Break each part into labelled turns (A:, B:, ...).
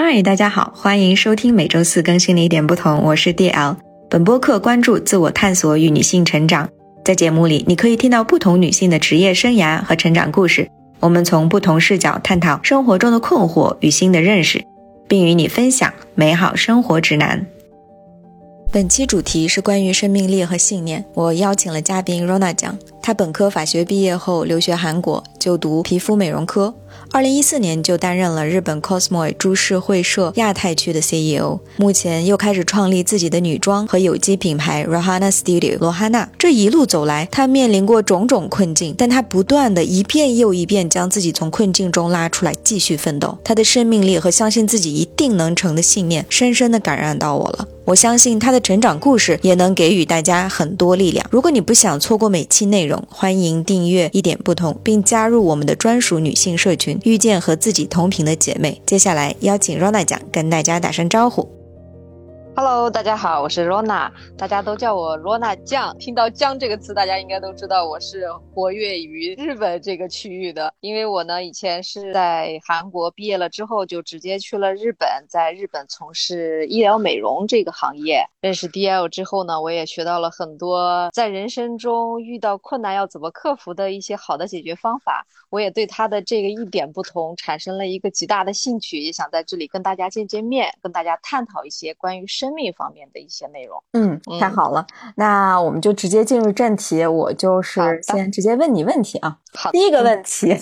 A: 嗨，大家好，欢迎收听每周四更新的一点不同，我是 DL。本播客关注自我探索与女性成长，在节目里你可以听到不同女性的职业生涯和成长故事，我们从不同视角探讨生活中的困惑与新的认识，并与你分享美好生活指南。本期主题是关于生命力和信念。我邀请了嘉宾 Rona 讲，她本科法学毕业后留学韩国，就读皮肤美容科。二零一四年就担任了日本 Cosmo 株式会社亚太区的 CEO，目前又开始创立自己的女装和有机品牌 Rohana Studio 罗哈娜。这一路走来，她面临过种种困境，但她不断的一遍又一遍将自己从困境中拉出来，继续奋斗。她的生命力和相信自己一定能成的信念，深深的感染到我了。我相信她的成长故事也能给予大家很多力量。如果你不想错过每期内容，欢迎订阅一点不同，并加入我们的专属女性社群，遇见和自己同频的姐妹。接下来邀请 Rona 讲跟大家打声招呼。
B: Hello，大家好，我是 Rona，大家都叫我 Rona 酱。听到“酱”这个词，大家应该都知道我是活跃于日本这个区域的。因为我呢，以前是在韩国毕业了之后，就直接去了日本，在日本从事医疗美容这个行业。认识 DL 之后呢，我也学到了很多在人生中遇到困难要怎么克服的一些好的解决方法。我也对他的这个一点不同产生了一个极大的兴趣，也想在这里跟大家见见面，跟大家探讨一些关于生。命方面的一些内容，
A: 嗯，太好了，那我们就直接进入正题，我就是先直接问你问题啊。
B: 好，
A: 第一个问题，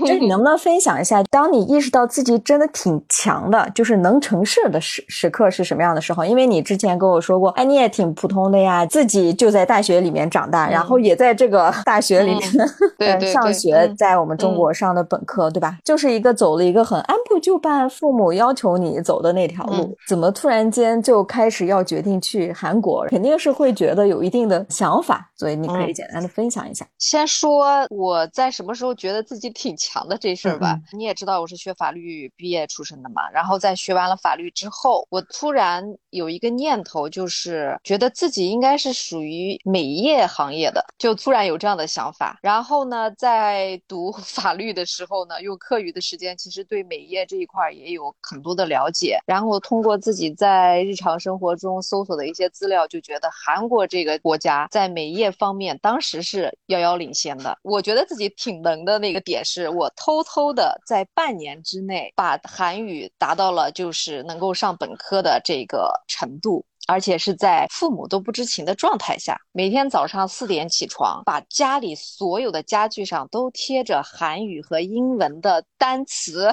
A: 就是你能不能分享一下，当你意识到自己真的挺强的，就是能成事的时时刻是什么样的时候？因为你之前跟我说过，哎，你也挺普通的呀，自己就在大学里面长大，然后也在这个 大学里面 上学，在我们中国上的本科，对吧？就是一个走了一个很按部就班，父母要求你走的那条路，怎么突然间就就开始要决定去韩国，肯定是会觉得有一定的想法，所以你可以简单的分享一下。
B: 先说我在什么时候觉得自己挺强的这事儿吧。你也知道我是学法律毕业出身的嘛，然后在学完了法律之后，我突然有一个念头，就是觉得自己应该是属于美业行业的，就突然有这样的想法。然后呢，在读 法律的时候呢，用课余的时间，其实对美业这一块也有很多的了解。然后通过自己在日常生活中搜索的一些资料，就觉得韩国这个国家在美业方面当时是遥遥领先的。我觉得自己挺能的那个点是，我偷偷的在半年之内把韩语达到了就是能够上本科的这个程度。而且是在父母都不知情的状态下，每天早上四点起床，把家里所有的家具上都贴着韩语和英文的单词。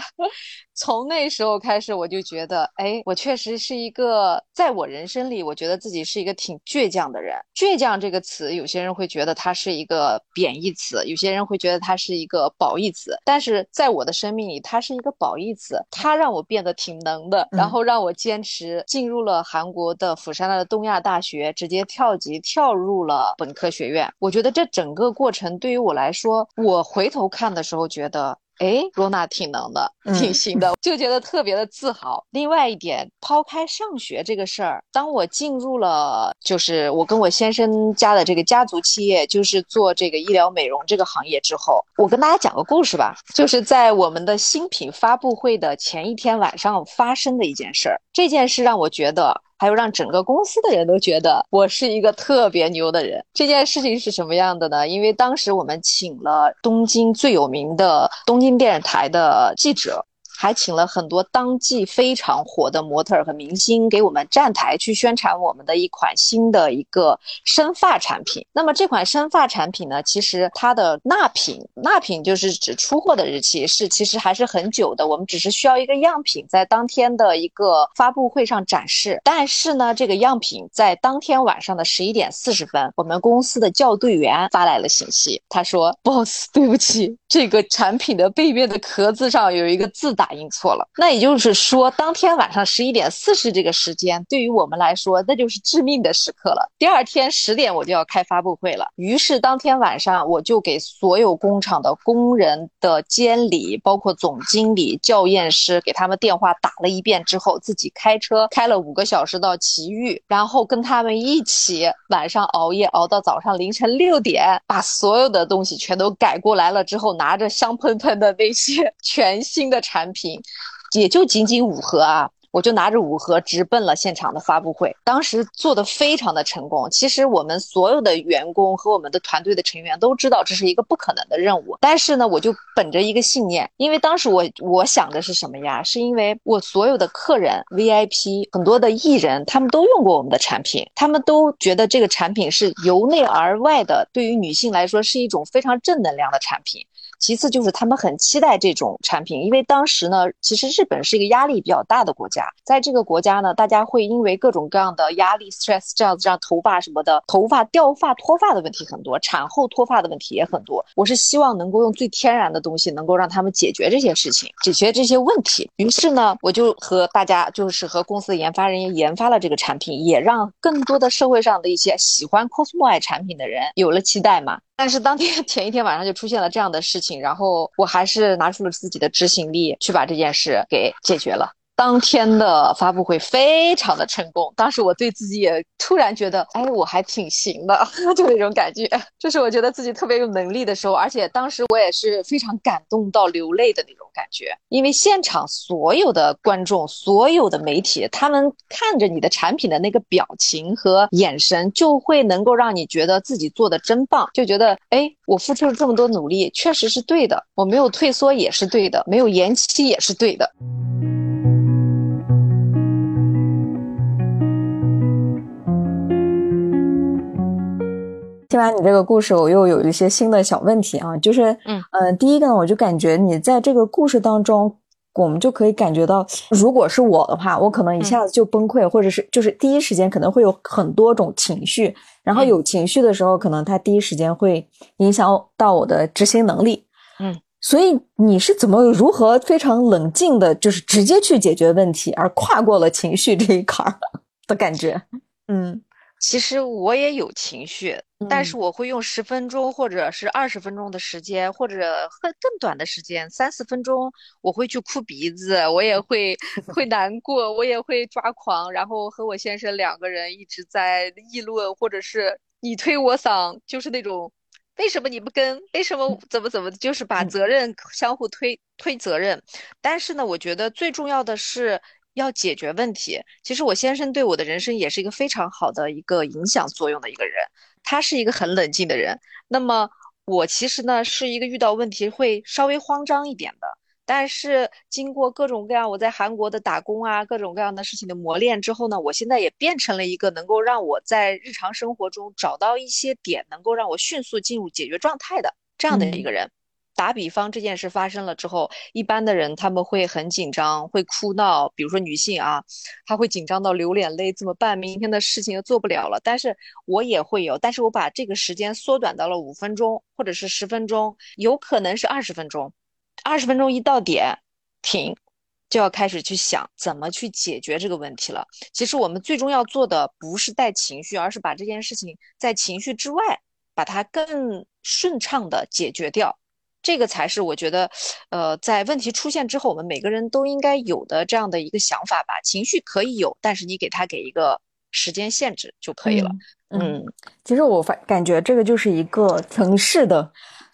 B: 从那时候开始，我就觉得，哎，我确实是一个，在我人生里，我觉得自己是一个挺倔强的人。倔强这个词，有些人会觉得它是一个贬义词，有些人会觉得它是一个褒义词。但是在我的生命里，它是一个褒义词，它让我变得挺能的，然后让我坚持进入了韩国的。釜山的东亚大学直接跳级跳入了本科学院，我觉得这整个过程对于我来说，我回头看的时候觉得。哎，罗娜挺能的，挺行的，就觉得特别的自豪。另外一点，抛开上学这个事儿，当我进入了就是我跟我先生家的这个家族企业，就是做这个医疗美容这个行业之后，我跟大家讲个故事吧，就是在我们的新品发布会的前一天晚上发生的一件事儿。这件事让我觉得。还有让整个公司的人都觉得我是一个特别牛的人。这件事情是什么样的呢？因为当时我们请了东京最有名的东京电视台的记者。还请了很多当季非常火的模特和明星给我们站台去宣传我们的一款新的一个生发产品。那么这款生发产品呢，其实它的纳品，纳品就是指出货的日期是其实还是很久的。我们只是需要一个样品在当天的一个发布会上展示。但是呢，这个样品在当天晚上的十一点四十分，我们公司的校对员发来了信息，他说：“Boss，对不起，这个产品的背面的壳子上有一个字打。”打印错了，那也就是说，当天晚上十一点四十这个时间，对于我们来说，那就是致命的时刻了。第二天十点我就要开发布会了，于是当天晚上我就给所有工厂的工人的监理，包括总经理、校验师，给他们电话打了一遍之后，自己开车开了五个小时到奇遇，然后跟他们一起晚上熬夜熬到早上凌晨六点，把所有的东西全都改过来了之后，拿着香喷喷的那些全新的产品。品也就仅仅五盒啊。我就拿着五盒直奔了现场的发布会，当时做的非常的成功。其实我们所有的员工和我们的团队的成员都知道这是一个不可能的任务，但是呢，我就本着一个信念，因为当时我我想的是什么呀？是因为我所有的客人 VIP 很多的艺人，他们都用过我们的产品，他们都觉得这个产品是由内而外的，对于女性来说是一种非常正能量的产品。其次就是他们很期待这种产品，因为当时呢，其实日本是一个压力比较大的国家，在这个国家呢，大家会因为各种各样的压力、stress 这样子，让头发什么的，头发掉发、脱发的问题很多，产后脱发的问题也很多。我是希望能够用最天然的东西，能够让他们解决这些事情，解决这些问题。于是呢，我就和大家，就是和公司的研发人员研发了这个产品，也让更多的社会上的一些喜欢 cosmo 爱产品的人有了期待嘛。但是当天 前一天晚上就出现了这样的事情，然后我还是拿出了自己的执行力去把这件事给解决了。当天的发布会非常的成功，当时我对自己也突然觉得，哎，我还挺行的，就那种感觉，这是我觉得自己特别有能力的时候，而且当时我也是非常感动到流泪的那种感觉，因为现场所有的观众、所有的媒体，他们看着你的产品的那个表情和眼神，就会能够让你觉得自己做的真棒，就觉得，哎，我付出了这么多努力，确实是对的，我没有退缩也是对的，没有延期也是对的。
A: 听完你这个故事，我又有一些新的小问题啊，就是，嗯。嗯，第一个呢，我就感觉你在这个故事当中，我们就可以感觉到，如果是我的话，我可能一下子就崩溃，或者是就是第一时间可能会有很多种情绪，然后有情绪的时候，可能他第一时间会影响到我的执行能力，
B: 嗯，
A: 所以你是怎么如何非常冷静的，就是直接去解决问题，而跨过了情绪这一坎儿的感觉，嗯。
B: 其实我也有情绪，但是我会用十分钟或者是二十分钟的时间，或者更更短的时间，三四分钟，我会去哭鼻子，我也会会难过，我也会抓狂，然后和我先生两个人一直在议论，或者是你推我搡，就是那种为什么你不跟，为什么怎么怎么，就是把责任相互推推责任。但是呢，我觉得最重要的是。要解决问题，其实我先生对我的人生也是一个非常好的一个影响作用的一个人。他是一个很冷静的人。那么我其实呢是一个遇到问题会稍微慌张一点的。但是经过各种各样我在韩国的打工啊，各种各样的事情的磨练之后呢，我现在也变成了一个能够让我在日常生活中找到一些点，能够让我迅速进入解决状态的这样的一个人。打比方，这件事发生了之后，一般的人他们会很紧张，会哭闹。比如说女性啊，她会紧张到流眼泪，怎么办？明天的事情又做不了了。但是我也会有，但是我把这个时间缩短到了五分钟，或者是十分钟，有可能是二十分钟。二十分钟一到点，停，就要开始去想怎么去解决这个问题了。其实我们最终要做的不是带情绪，而是把这件事情在情绪之外，把它更顺畅的解决掉。这个才是我觉得，呃，在问题出现之后，我们每个人都应该有的这样的一个想法吧。情绪可以有，但是你给他给一个时间限制就可以了。嗯，
A: 其实我发感觉这个就是一个城市的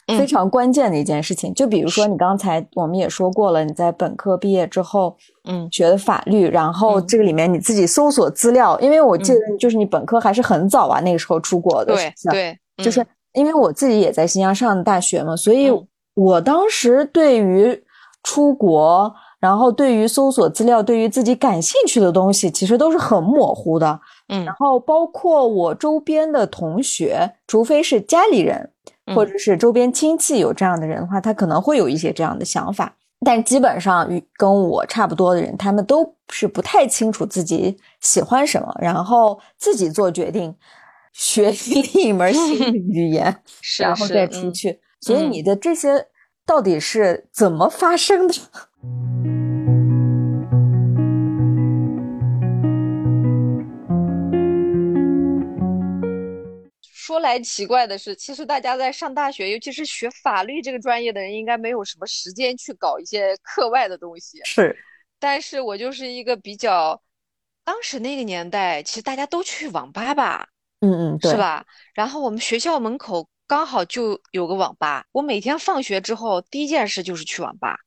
A: 非常关键的一件事情。就比如说你刚才我们也说过了，你在本科毕业之后，
B: 嗯，
A: 学的法律，然后这个里面你自己搜索资料，因为我记得就是你本科还是很早啊，那个时候出国的，
B: 对对，
A: 就是因为我自己也在新疆上的大学嘛，所以。我当时对于出国，然后对于搜索资料，对于自己感兴趣的东西，其实都是很模糊的。
B: 嗯，
A: 然后包括我周边的同学，除非是家里人或者是周边亲戚有这样的人的话，他可能会有一些这样的想法。但基本上与跟我差不多的人，他们都是不太清楚自己喜欢什么，然后自己做决定，学 另一门新 语言，然后再出去。所以你的这些到底是怎么发生的？
B: 说来奇怪的是，其实大家在上大学，尤其是学法律这个专业的人，应该没有什么时间去搞一些课外的东西。
A: 是，
B: 但是我就是一个比较，当时那个年代，其实大家都去网吧吧，
A: 嗯嗯，
B: 是吧？然后我们学校门口。刚好就有个网吧，我每天放学之后第一件事就是去网吧，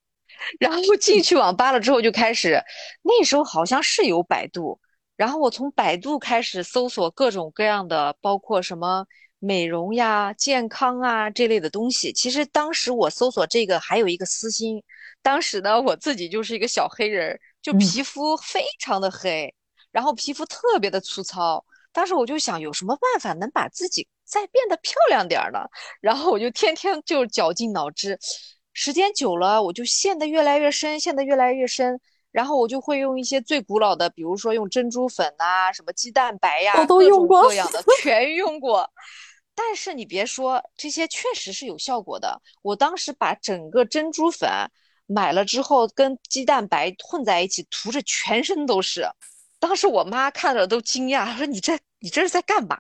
B: 然后进去网吧了之后就开始，那时候好像是有百度，然后我从百度开始搜索各种各样的，包括什么美容呀、健康啊这类的东西。其实当时我搜索这个还有一个私心，当时呢我自己就是一个小黑人，就皮肤非常的黑，然后皮肤特别的粗糙。当时我就想有什么办法能把自己再变得漂亮点儿呢？然后我就天天就绞尽脑汁。时间久了，我就陷得越来越深，陷得越来越深。然后我就会用一些最古老的，比如说用珍珠粉呐，什么鸡蛋白呀，
C: 我都用过，
B: 各样的 全用过。但是你别说，这些确实是有效果的。我当时把整个珍珠粉买了之后，跟鸡蛋白混在一起涂着全身都是。当时我妈看着都惊讶，说：“你这你这是在干嘛？”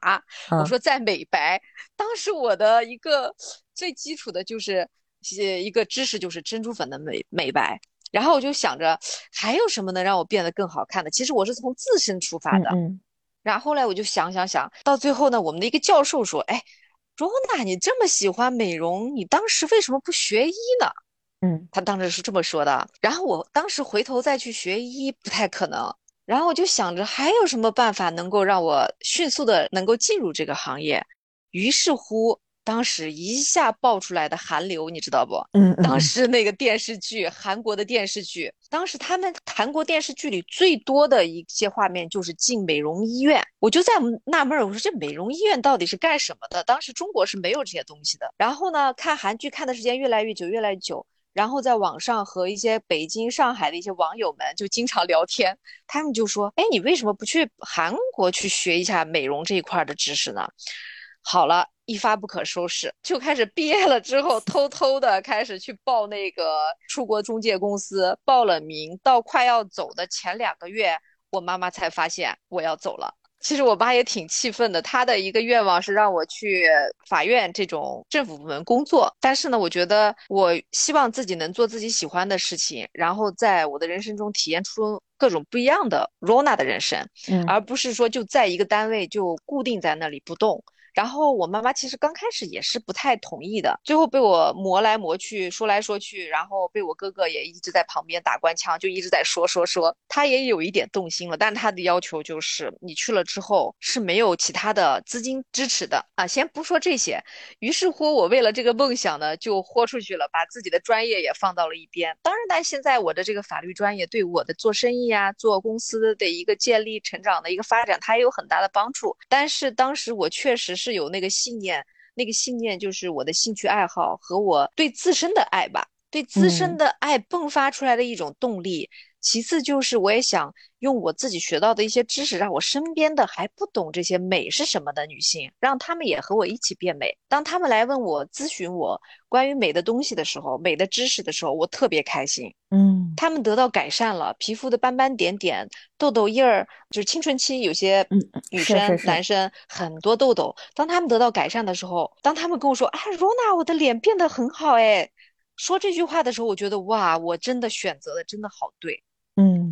B: 我说：“在美白。”当时我的一个最基础的就是。一个知识就是珍珠粉的美美白，然后我就想着还有什么能让我变得更好看的？其实我是从自身出发的。
C: 嗯。
B: 然后后来我就想想想到最后呢，我们的一个教授说：“哎，罗娜，你这么喜欢美容，你当时为什么不学医呢？”
C: 嗯，
B: 他当时是这么说的。然后我当时回头再去学医不太可能。然后我就想着还有什么办法能够让我迅速的能够进入这个行业？于是乎。当时一下爆出来的韩流，你知道不？
C: 嗯，
B: 当时那个电视剧，韩国的电视剧，当时他们韩国电视剧里最多的一些画面就是进美容医院。我就在纳闷儿，我说这美容医院到底是干什么的？当时中国是没有这些东西的。然后呢，看韩剧看的时间越来越久，越来越久。然后在网上和一些北京、上海的一些网友们就经常聊天，他们就说：“哎，你为什么不去韩国去学一下美容这一块的知识呢？”好了。一发不可收拾，就开始毕业了之后，偷偷的开始去报那个出国中介公司，报了名。到快要走的前两个月，我妈妈才发现我要走了。其实我妈也挺气愤的，她的一个愿望是让我去法院这种政府部门工作。但是呢，我觉得我希望自己能做自己喜欢的事情，然后在我的人生中体验出各种不一样的 Rona 的人生，而不是说就在一个单位就固定在那里不动。然后我妈妈其实刚开始也是不太同意的，最后被我磨来磨去，说来说去，然后被我哥哥也一直在旁边打官腔，就一直在说说说，他也有一点动心了，但他的要求就是你去了之后是没有其他的资金支持的啊。先不说这些，于是乎我为了这个梦想呢，就豁出去了，把自己的专业也放到了一边。当然，但现在我的这个法律专业对我的做生意啊、做公司的一个建立、成长的一个发展，它也有很大的帮助。但是当时我确实是。是有那个信念，那个信念就是我的兴趣爱好和我对自身的爱吧，对自身的爱迸发出来的一种动力。其次就是，我也想用我自己学到的一些知识，让我身边的还不懂这些美是什么的女性，让她们也和我一起变美。当她们来问我、咨询我关于美的东西的时候，美的知识的时候，我特别开心。
C: 嗯，
B: 她们得到改善了，皮肤的斑斑点点、痘痘印儿，就是青春期有些女生、男生很多痘痘。当他们得到改善的时候，当他们跟我说：“哎，罗娜，我的脸变得很好。”哎，说这句话的时候，我觉得哇，我真的选择的真的好对。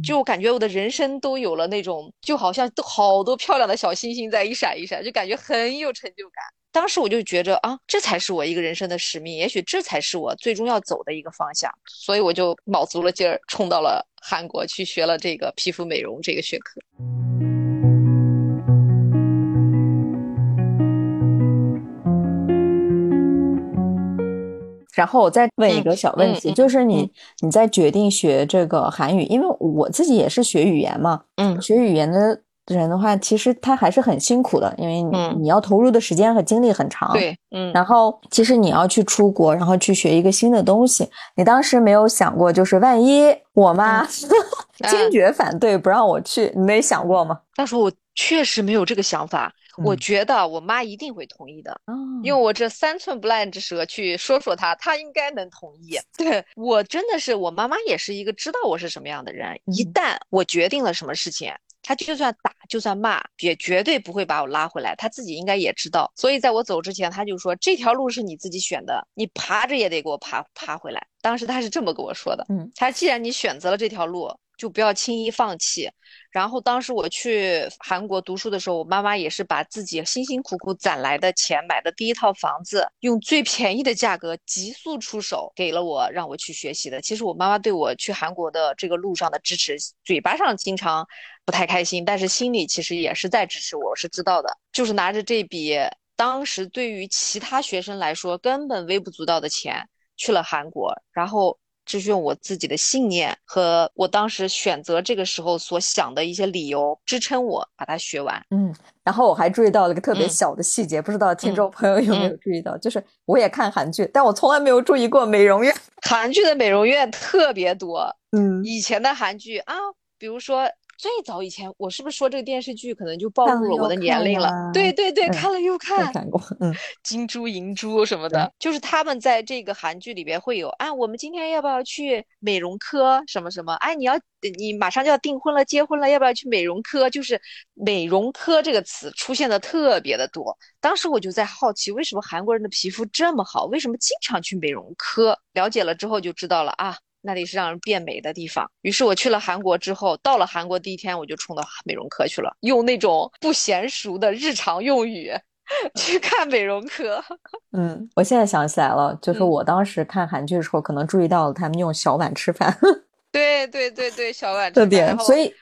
B: 就我感觉我的人生都有了那种，就好像都好多漂亮的小星星在一闪一闪，就感觉很有成就感。当时我就觉着啊，这才是我一个人生的使命，也许这才是我最终要走的一个方向。所以我就卯足了劲儿冲到了韩国去学了这个皮肤美容这个学科。
C: 然后我再问一个小问题，就是你你在决定学这个韩语，因为我自己也是学语言嘛，
B: 嗯，
C: 学语言的人的话，其实他还是很辛苦的，因为你要投入的时间和精力很长，
B: 对，嗯，
C: 然后其实你要去出国，然后去学一个新的东西，你当时没有想过，就是万一我妈 坚决反对不让我去，你没想过吗？
B: 当时我确实没有这个想法。我觉得我妈一定会同意的，用我这三寸不烂之舌去说说她，她应该能同意。对我真的是，我妈妈也是一个知道我是什么样的人，一旦我决定了什么事情，她就算打就算骂，也绝对不会把我拉回来。她自己应该也知道，所以在我走之前，她就说这条路是你自己选的，你爬着也得给我爬爬回来。当时她是这么跟我说的，
C: 嗯，
B: 她既然你选择了这条路。就不要轻易放弃。然后当时我去韩国读书的时候，我妈妈也是把自己辛辛苦苦攒来的钱买的第一套房子，用最便宜的价格急速出手给了我，让我去学习的。其实我妈妈对我去韩国的这个路上的支持，嘴巴上经常不太开心，但是心里其实也是在支持我，我是知道的。就是拿着这笔当时对于其他学生来说根本微不足道的钱去了韩国，然后。这是用我自己的信念和我当时选择这个时候所想的一些理由支撑我把它学完。
A: 嗯，然后我还注意到了一个特别小的细节，不知道听众朋友有没有注意到，就是我也看韩剧，但我从来没有注意过美容院。
B: 韩剧的美容院特别多。
A: 嗯，
B: 以前的韩剧啊，比如说。最早以前，我是不是说这个电视剧可能就暴露了我的年龄了？对对对，看了又看，
A: 看过，嗯，
B: 金珠银珠什么的，就是他们在这个韩剧里边会有啊，我们今天要不要去美容科什么什么？哎，你要你马上就要订婚了，结婚了，要不要去美容科？就是美容科这个词出现的特别的多。当时我就在好奇，为什么韩国人的皮肤这么好？为什么经常去美容科？了解了之后就知道了啊。那里是让人变美的地方。于是我去了韩国之后，到了韩国第一天我就冲到美容科去了，用那种不娴熟的日常用语 去看美容科。
A: 嗯，我现在想起来了，就是我当时看韩剧的时候，可能注意到了他们用小碗吃饭。
B: 对对对对，小碗
A: 特别，所以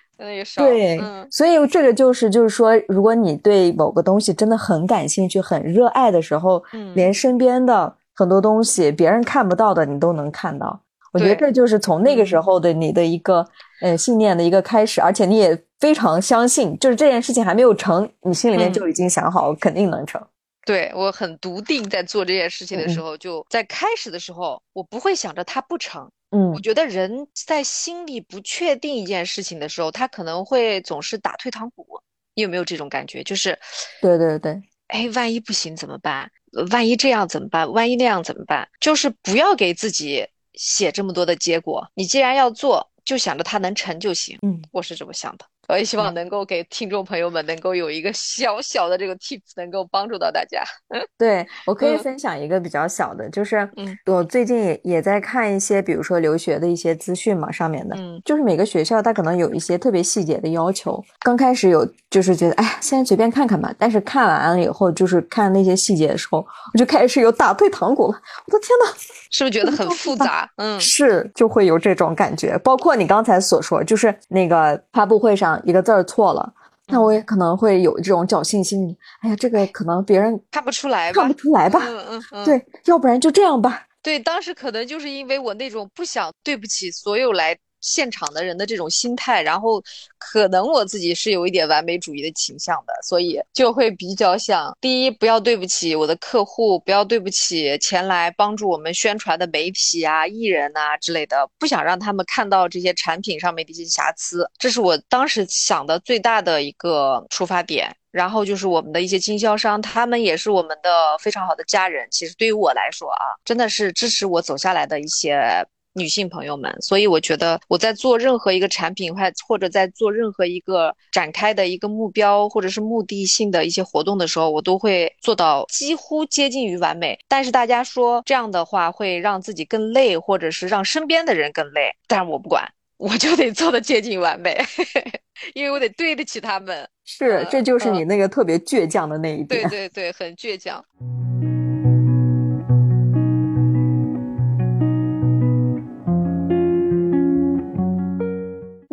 A: 对，所以这个就是就是说，如果你对某个东西真的很感兴趣、很热爱的时候，连身边的很多东西别人看不到的，你都能看到。我觉得这就是从那个时候的你的一个呃信念的一个开始，而且你也非常相信，就是这件事情还没有成，你心里面就已经想好肯定能成。
B: 对我很笃定，在做这件事情的时候，就在开始的时候，我不会想着它不成。
A: 嗯，
B: 我觉得人在心里不确定一件事情的时候，他可能会总是打退堂鼓。你有没有这种感觉？就是，
A: 对对对，
B: 哎，万一不行怎么办？万一这样怎么办？万一那样怎么办？就是不要给自己。写这么多的结果，你既然要做，就想着它能成就行。
A: 嗯，
B: 我是这么想的。我也希望能够给听众朋友们能够有一个小小的这个 tips，能够帮助到大家。
A: 对我可以分享一个比较小的，就是我最近也也在看一些，比如说留学的一些资讯嘛，上面的，就是每个学校它可能有一些特别细节的要求。刚开始有就是觉得，哎，先随便看看吧。但是看完了以后，就是看那些细节的时候，我就开始有打退堂鼓了。我的天呐，
B: 是不是觉得很复杂？嗯，
A: 是，就会有这种感觉。包括你刚才所说，就是那个发布会上。一个字儿错了，那我也可能会有这种侥幸心理。哎呀，这个可能别人
B: 看不出来，
A: 看不出来吧？
B: 嗯嗯，
A: 对，要不然就这样吧。
B: 对，当时可能就是因为我那种不想对不起所有来。现场的人的这种心态，然后可能我自己是有一点完美主义的倾向的，所以就会比较想：第一，不要对不起我的客户，不要对不起前来帮助我们宣传的媒体啊、艺人啊之类的，不想让他们看到这些产品上面的一些瑕疵，这是我当时想的最大的一个出发点。然后就是我们的一些经销商，他们也是我们的非常好的家人。其实对于我来说啊，真的是支持我走下来的一些。女性朋友们，所以我觉得我在做任何一个产品，或或者在做任何一个展开的一个目标，或者是目的性的一些活动的时候，我都会做到几乎接近于完美。但是大家说这样的话会让自己更累，或者是让身边的人更累，但是我不管，我就得做的接近完美，因为我得对得起他们。
A: 是，这就是你那个特别倔强的那一
B: 点。对对对，很倔强。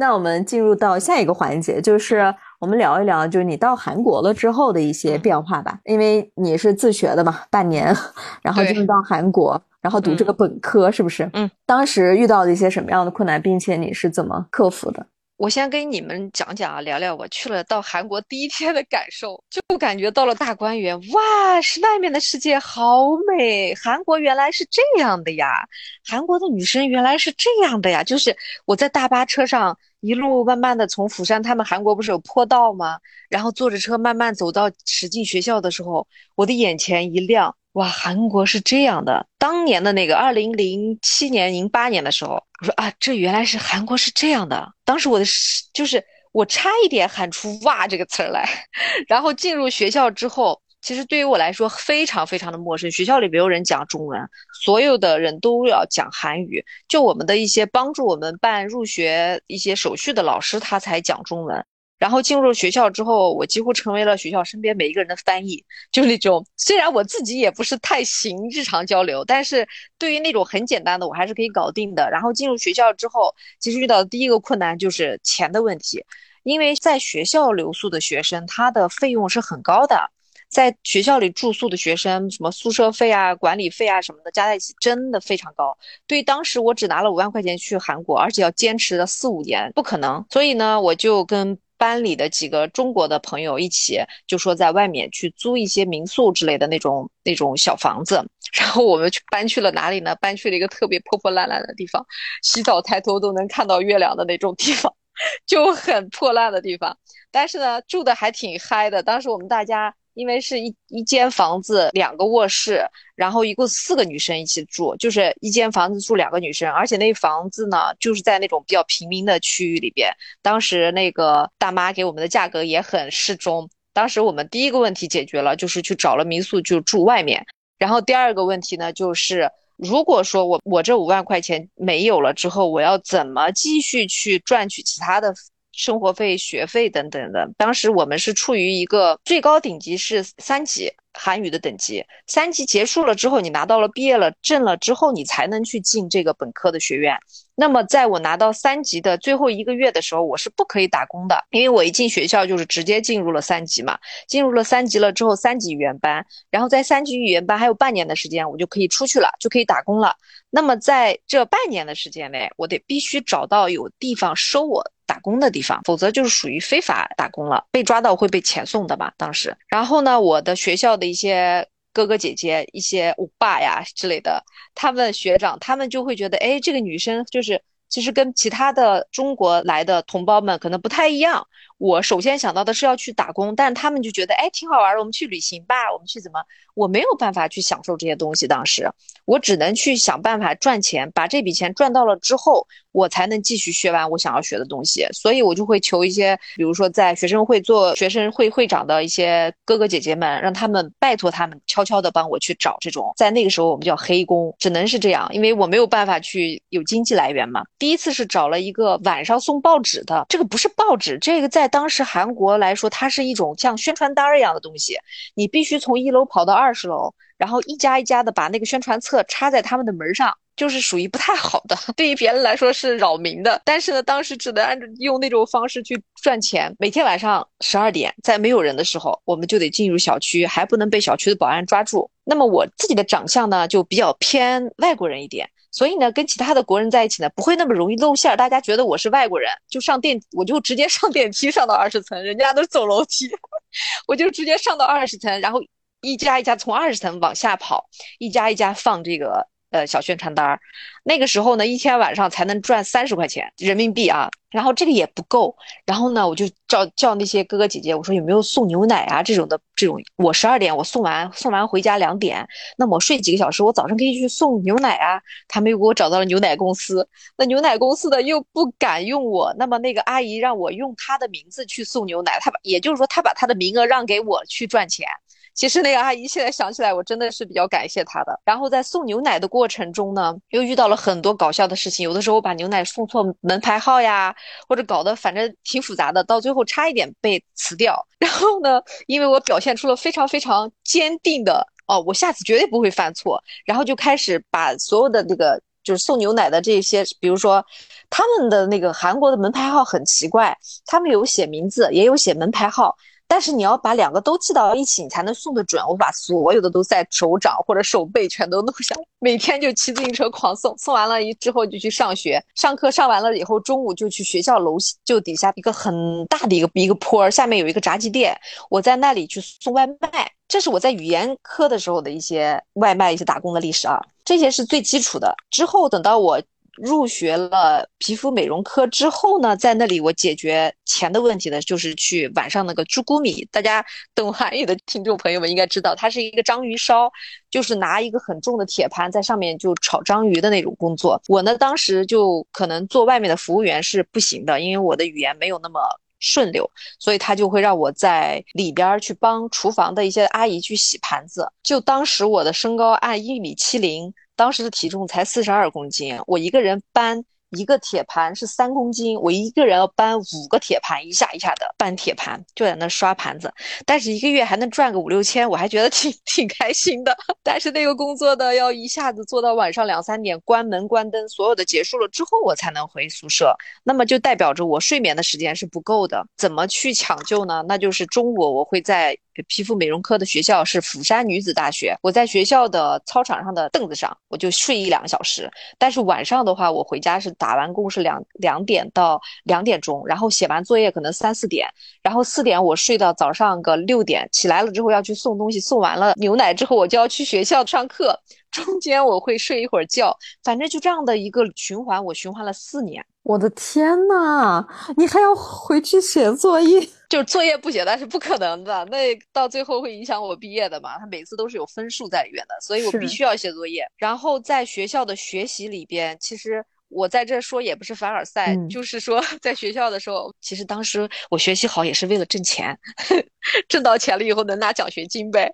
A: 那我们进入到下一个环节，就是我们聊一聊，就是你到韩国了之后的一些变化吧。因为你是自学的嘛，半年，然后就到韩国，然后读这个本科，是不是？
B: 嗯。
A: 当时遇到了一些什么样的困难，并且你是怎么克服的？
B: 我先跟你们讲讲啊，聊聊我去了到韩国第一天的感受，就感觉到了大观园，哇，是外面的世界好美，韩国原来是这样的呀，韩国的女生原来是这样的呀，就是我在大巴车上一路慢慢的从釜山，他们韩国不是有坡道吗？然后坐着车慢慢走到驶进学校的时候，我的眼前一亮。哇，韩国是这样的。当年的那个二零零七年、零八年的时候，我说啊，这原来是韩国是这样的。当时我的是就是我差一点喊出“哇”这个词儿来。然后进入学校之后，其实对于我来说非常非常的陌生。学校里没有人讲中文，所有的人都要讲韩语。就我们的一些帮助我们办入学一些手续的老师，他才讲中文。然后进入学校之后，我几乎成为了学校身边每一个人的翻译，就那种虽然我自己也不是太行日常交流，但是对于那种很简单的，我还是可以搞定的。然后进入学校之后，其实遇到的第一个困难就是钱的问题，因为在学校留宿的学生，他的费用是很高的，在学校里住宿的学生，什么宿舍费啊、管理费啊什么的，加在一起真的非常高。对当时我只拿了五万块钱去韩国，而且要坚持了四五年，不可能。所以呢，我就跟。班里的几个中国的朋友一起，就说在外面去租一些民宿之类的那种那种小房子，然后我们去搬去了哪里呢？搬去了一个特别破破烂烂的地方，洗澡抬头都能看到月亮的那种地方，就很破烂的地方。但是呢，住的还挺嗨的。当时我们大家。因为是一一间房子，两个卧室，然后一共四个女生一起住，就是一间房子住两个女生，而且那房子呢，就是在那种比较平民的区域里边。当时那个大妈给我们的价格也很适中。当时我们第一个问题解决了，就是去找了民宿就住外面。然后第二个问题呢，就是如果说我我这五万块钱没有了之后，我要怎么继续去赚取其他的？生活费、学费等等的，当时我们是处于一个最高顶级是三级韩语的等级，三级结束了之后，你拿到了毕业了证了之后，你才能去进这个本科的学院。那么在我拿到三级的最后一个月的时候，我是不可以打工的，因为我一进学校就是直接进入了三级嘛。进入了三级了之后，三级语言班，然后在三级语言班还有半年的时间，我就可以出去了，就可以打工了。那么在这半年的时间内，我得必须找到有地方收我。打工的地方，否则就是属于非法打工了，被抓到会被遣送的嘛。当时，然后呢，我的学校的一些哥哥姐姐、一些欧巴呀之类的，他们学长，他们就会觉得，哎，这个女生就是其实跟其他的中国来的同胞们可能不太一样。我首先想到的是要去打工，但他们就觉得，哎，挺好玩的，我们去旅行吧，我们去怎么？我没有办法去享受这些东西，当时我只能去想办法赚钱，把这笔钱赚到了之后，我才能继续学完我想要学的东西。所以我就会求一些，比如说在学生会做学生会会长的一些哥哥姐姐们，让他们拜托他们悄悄的帮我去找这种，在那个时候我们叫黑工，只能是这样，因为我没有办法去有经济来源嘛。第一次是找了一个晚上送报纸的，这个不是报纸，这个在当时韩国来说，它是一种像宣传单一样的东西，你必须从一楼跑到二十楼，然后一家一家的把那个宣传册插在他们的门上，就是属于不太好的，对于别人来说是扰民的。但是呢，当时只能按照用那种方式去赚钱。每天晚上十二点，在没有人的时候，我们就得进入小区，还不能被小区的保安抓住。那么我自己的长相呢，就比较偏外国人一点。所以呢，跟其他的国人在一起呢，不会那么容易露馅儿。大家觉得我是外国人，就上电，我就直接上电梯上到二十层，人家都走楼梯，我就直接上到二十层，然后一家一家从二十层往下跑，一家一家放这个。呃，小宣传单儿，那个时候呢，一天晚上才能赚三十块钱人民币啊，然后这个也不够，然后呢，我就叫叫那些哥哥姐姐，我说有没有送牛奶啊这种的，这种我十二点我送完，送完回家两点，那么我睡几个小时，我早上可以去送牛奶啊。他们又给我找到了牛奶公司，那牛奶公司的又不敢用我，那么那个阿姨让我用她的名字去送牛奶，她把也就是说她把她的名额让给我去赚钱。其实那个阿姨现在想起来，我真的是比较感谢她的。然后在送牛奶的过程中呢，又遇到了很多搞笑的事情。有的时候我把牛奶送错门牌号呀，或者搞得反正挺复杂的，到最后差一点被辞掉。然后呢，因为我表现出了非常非常坚定的哦，我下次绝对不会犯错。然后就开始把所有的这个就是送牛奶的这些，比如说他们的那个韩国的门牌号很奇怪，他们有写名字，也有写门牌号。但是你要把两个都记到一起，你才能送得准。我把所有的都在手掌或者手背全都弄下，每天就骑自行车狂送，送完了一之后就去上学，上课上完了以后，中午就去学校楼就底下一个很大的一个一个坡，下面有一个炸鸡店，我在那里去送外卖。这是我在语言科的时候的一些外卖、一些打工的历史啊，这些是最基础的。之后等到我。入学了皮肤美容科之后呢，在那里我解决钱的问题呢，就是去晚上那个猪骨米。大家懂韩语的听众朋友们应该知道，它是一个章鱼烧，就是拿一个很重的铁盘在上面就炒章鱼的那种工作。我呢，当时就可能做外面的服务员是不行的，因为我的语言没有那么。顺溜，所以他就会让我在里边去帮厨房的一些阿姨去洗盘子。就当时我的身高按一米七零，当时的体重才四十二公斤，我一个人搬。一个铁盘是三公斤，我一个人要搬五个铁盘，一下一下的搬铁盘，就在那刷盘子。但是一个月还能赚个五六千，我还觉得挺 挺开心的。但是那个工作的要一下子做到晚上两三点，关门关灯，所有的结束了之后我才能回宿舍。那么就代表着我睡眠的时间是不够的。怎么去抢救呢？那就是中午我会在。皮肤美容科的学校是釜山女子大学。我在学校的操场上的凳子上，我就睡一两个小时。但是晚上的话，我回家是打完工是两两点到两点钟，然后写完作业可能三四点，然后四点我睡到早上个六点，起来了之后要去送东西，送完了牛奶之后我就要去学校上课，中间我会睡一会儿觉，反正就这样的一个循环，我循环了四年。
A: 我的天呐，你还要回去写作业？
B: 就是作业不写那是不可能的，那到最后会影响我毕业的嘛。他每次都是有分数在里面的，所以我必须要写作业。然后在学校的学习里边，其实。我在这说也不是凡尔赛，就是说 在学校的时候，其实当时我学习好也是为了挣钱，挣到钱了以后能拿奖学金呗，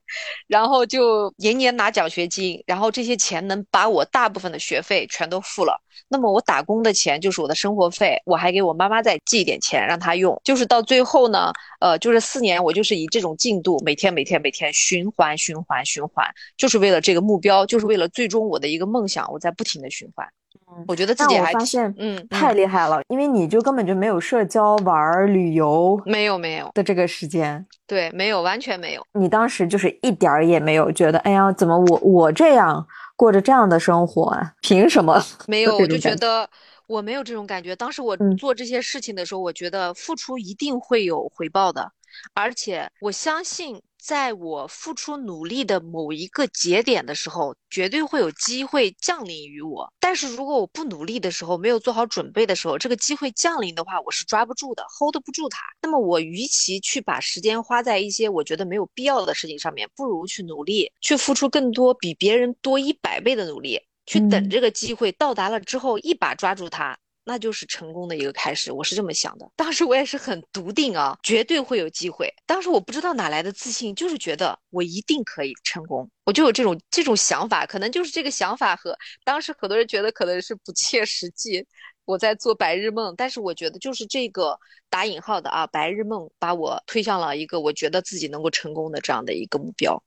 B: 然后就年年拿奖学金，然后这些钱能把我大部分的学费全都付了。那么我打工的钱就是我的生活费，我还给我妈妈再寄一点钱让她用。就是到最后呢，呃，就是四年我就是以这种进度，每天每天每天循环循环循环，就是为了这个目标，就是为了最终我的一个梦想，我在不停的循环。我觉得自己还
A: 发现，嗯，太厉害了，因为你就根本就没有社交、玩、旅游，
B: 没有没有
A: 的这个时间，
B: 对，没有，完全没有。
A: 你当时就是一点儿也没有觉得，哎呀，怎么我我这样过着这样的生活啊？凭什么？
B: 没有，我就觉得我没有这种感觉。当时我做这些事情的时候，我觉得付出一定会有回报的，而且我相信。在我付出努力的某一个节点的时候，绝对会有机会降临于我。但是如果我不努力的时候，没有做好准备的时候，这个机会降临的话，我是抓不住的，hold 不住它。那么我与其去把时间花在一些我觉得没有必要的事情上面，不如去努力，去付出更多，比别人多一百倍的努力，去等这个机会到达了之后，一把抓住它。那就是成功的一个开始，我是这么想的。当时我也是很笃定啊，绝对会有机会。当时我不知道哪来的自信，就是觉得我一定可以成功，我就有这种这种想法。可能就是这个想法和当时很多人觉得可能是不切实际，我在做白日梦。但是我觉得就是这个打引号的啊，白日梦把我推向了一个我觉得自己能够成功的这样的一个目标。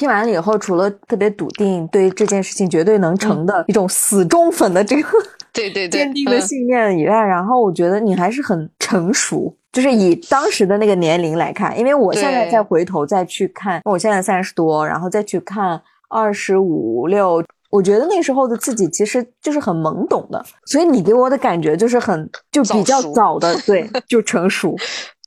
A: 听完了以后，除了特别笃定对这件事情绝对能成的一种死忠粉的这个
B: 对对对
A: 坚定的信念以外，然后我觉得你还是很成熟，就是以当时的那个年龄来看，因为我现在再回头再去看，我现在三十多，然后再去看二十五六，我觉得那时候的自己其实就是很懵懂的，所以你给我的感觉就是很就比较早的，对，就成熟。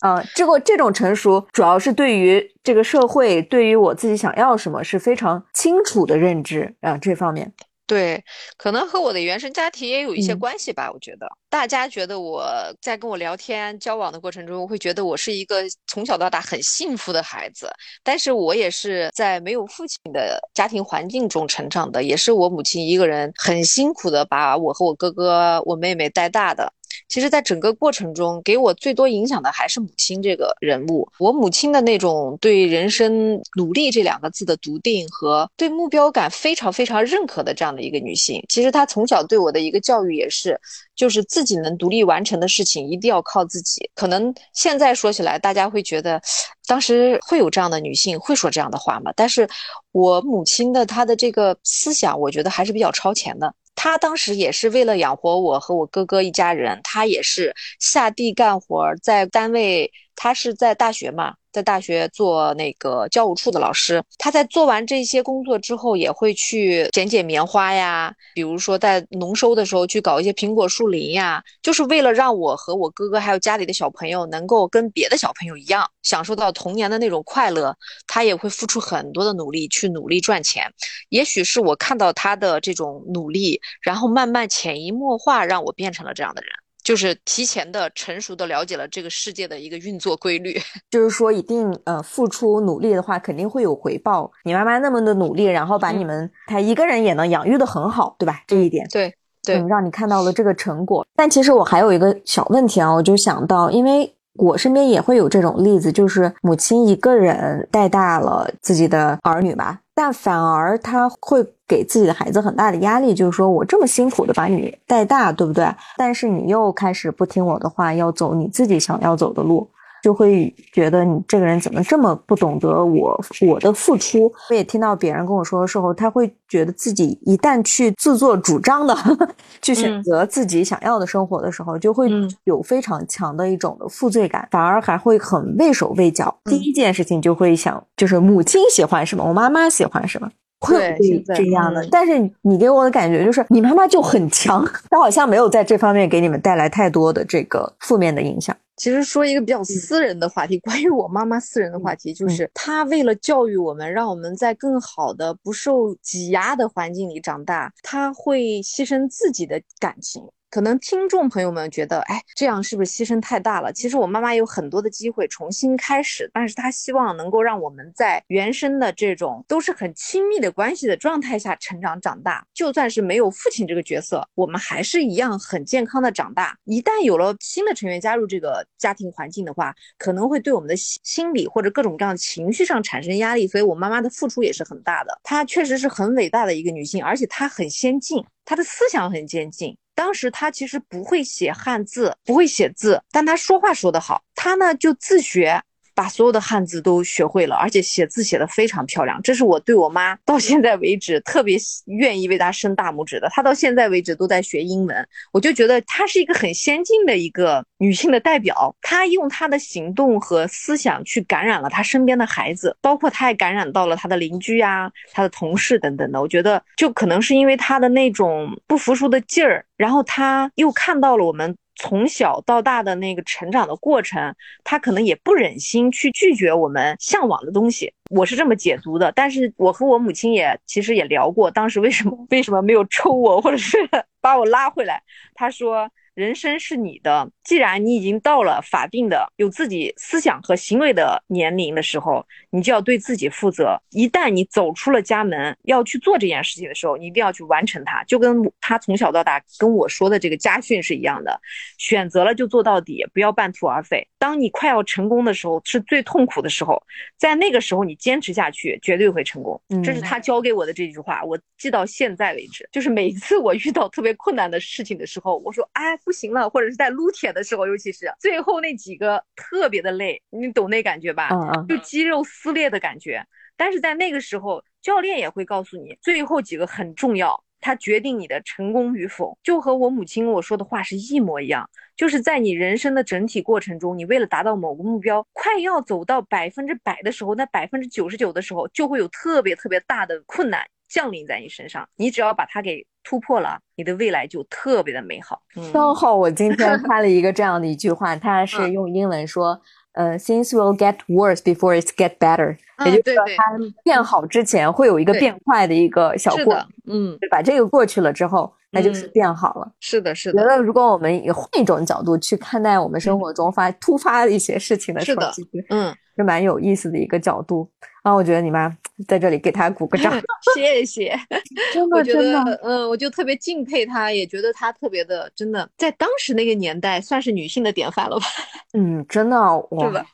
A: 啊，这个这种成熟，主要是对于这个社会，对于我自己想要什么是非常清楚的认知啊，这方面。
B: 对，可能和我的原生家庭也有一些关系吧。我觉得大家觉得我在跟我聊天交往的过程中，会觉得我是一个从小到大很幸福的孩子，但是我也是在没有父亲的家庭环境中成长的，也是我母亲一个人很辛苦的把我和我哥哥、我妹妹带大的。其实，在整个过程中，给我最多影响的还是母亲这个人物。我母亲的那种对人生努力这两个字的笃定和对目标感非常非常认可的这样的一个女性。其实，她从小对我的一个教育也是，就是自己能独立完成的事情一定要靠自己。可能现在说起来，大家会觉得，当时会有这样的女性会说这样的话吗？但是我母亲的她的这个思想，我觉得还是比较超前的。他当时也是为了养活我和我哥哥一家人，他也是下地干活，在单位，他是在大学嘛。在大学做那个教务处的老师，他在做完这些工作之后，也会去剪剪棉花呀，比如说在农收的时候去搞一些苹果树林呀，就是为了让我和我哥哥还有家里的小朋友能够跟别的小朋友一样，享受到童年的那种快乐。他也会付出很多的努力去努力赚钱。也许是我看到他的这种努力，然后慢慢潜移默化让我变成了这样的人。就是提前的、成熟的了解了这个世界的一个运作规律。
A: 就是说，一定呃付出努力的话，肯定会有回报。你妈妈那么的努力，然后把你们她一个人也能养育的很好，对吧？这一点
B: 对对，
A: 让你看到了这个成果。但其实我还有一个小问题啊，我就想到，因为。我身边也会有这种例子，就是母亲一个人带大了自己的儿女吧，但反而他会给自己的孩子很大的压力，就是说我这么辛苦的把你带大，对不对？但是你又开始不听我的话，要走你自己想要走的路。就会觉得你这个人怎么这么不懂得我我的付出？我也听到别人跟我说的时候，他会觉得自己一旦去自作主张的 去选择自己想要的生活的时候，就会有非常强的一种的负罪感，反而还会很畏手畏脚。第一件事情就会想，就是母亲喜欢什么，我妈妈喜欢什么，会这样的。但是你给我的感觉就是，你妈妈就很强，她好像没有在这方面给你们带来太多的这个负面的影响。
B: 其实说一个比较私人的话题，关于我妈妈私人的话题，就是她为了教育我们，让我们在更好的、不受挤压的环境里长大，她会牺牲自己的感情。可能听众朋友们觉得，哎，这样是不是牺牲太大了？其实我妈妈有很多的机会重新开始，但是她希望能够让我们在原生的这种都是很亲密的关系的状态下成长长大。就算是没有父亲这个角色，我们还是一样很健康的长大。一旦有了新的成员加入这个家庭环境的话，可能会对我们的心理或者各种各样的情绪上产生压力。所以我妈妈的付出也是很大的。她确实是很伟大的一个女性，而且她很先进，她的思想很先进。当时他其实不会写汉字，不会写字，但他说话说得好。他呢就自学。把所有的汉字都学会了，而且写字写得非常漂亮。这是我对我妈 到现在为止特别愿意为她伸大拇指的。她到现在为止都在学英文，我就觉得她是一个很先进的一个女性的代表。她用她的行动和思想去感染了她身边的孩子，包括她也感染到了她的邻居呀、她的同事等等的。我觉得就可能是因为她的那种不服输的劲儿，然后她又看到了我们。从小到大的那个成长的过程，他可能也不忍心去拒绝我们向往的东西，我是这么解读的。但是我和我母亲也其实也聊过，当时为什么 为什么没有抽我，或者是把我拉回来？他说。人生是你的，既然你已经到了法定的有自己思想和行为的年龄的时候，你就要对自己负责。一旦你走出了家门，要去做这件事情的时候，你一定要去完成它。就跟他从小到大跟我说的这个家训是一样的，选择了就做到底，不要半途而废。当你快要成功的时候，是最痛苦的时候，在那个时候你坚持下去，绝对会成功。这是他教给我的这句话，我记到现在为止。就是每次我遇到特别困难的事情的时候，我说，哎。不行了，或者是在撸铁的时候，尤其是最后那几个特别的累，你懂那感觉吧？就肌肉撕裂的感觉。但是在那个时候，教练也会告诉你，最后几个很重要，它决定你的成功与否。就和我母亲跟我说的话是一模一样，就是在你人生的整体过程中，你为了达到某个目标，快要走到百分之百的时候，那百分之九十九的时候，就会有特别特别大的困难。降临在你身上，你只要把它给突破了，你的未来就特别的美好。
A: 刚好我今天看了一个这样的一句话，它是用英文说，呃，things will get worse before it get better，也就是说它变好之前会有一个变坏的一个小过，
B: 嗯，
A: 对，把这个过去了之后，那就是变好了。
B: 是的，是的。
A: 觉得如果我们以换一种角度去看待我们生活中发突发的一些事情的时候，
B: 嗯，
A: 是蛮有意思的一个角度。啊，我觉得你妈在这里给她鼓个 掌，
B: 谢谢。
A: 真
B: 的，真的，嗯，我就特别敬佩她，也觉得她特别的，真的，在当时那个年代算是女性的典范了吧？
A: 嗯，真的，哇，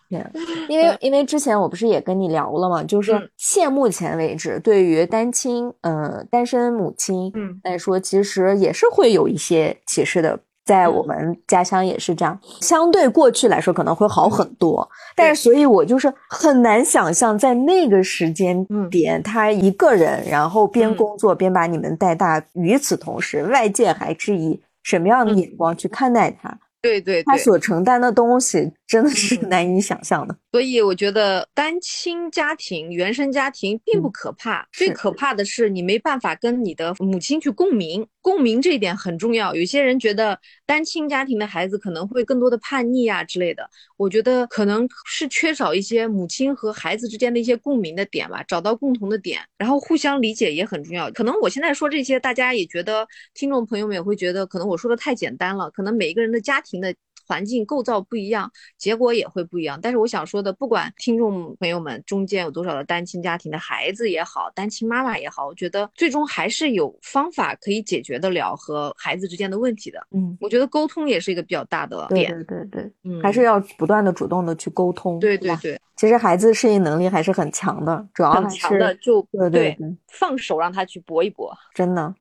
A: 因为因为之前我不是也跟你聊了嘛，就是现目前为止，对于单亲，呃，单身母亲来说，其实也是会有一些歧视的。在我们家乡也是这样，相对过去来说可能会好很多，但是所以我就是很难想象在那个时间点，他一个人，然后边工作边把你们带大，与此同时，外界还是以什么样的眼光去看待他？
B: 对对，
A: 他所承担的东西真的是难以想象的。
B: 所以我觉得单亲家庭、原生家庭并不可怕，最可怕的是你没办法跟你的母亲去共鸣。共鸣这一点很重要。有些人觉得单亲家庭的孩子可能会更多的叛逆啊之类的，我觉得可能是缺少一些母亲和孩子之间的一些共鸣的点吧，找到共同的点，然后互相理解也很重要。可能我现在说这些，大家也觉得听众朋友们也会觉得，可能我说的太简单了，可能每一个人的家庭的。环境构造不一样，结果也会不一样。但是我想说的，不管听众朋友们中间有多少的单亲家庭的孩子也好，单亲妈妈也好，我觉得最终还是有方法可以解决得了和孩子之间的问题的。
A: 嗯，
B: 我觉得沟通也是一个比较大的点。
A: 对对对，嗯，还是要不断的主动的去沟通。
B: 对对对，
A: 其实孩子适应能力还是很强的，主要
B: 很强的就
A: 对对对，
B: 放手让他去搏一搏，
A: 真的。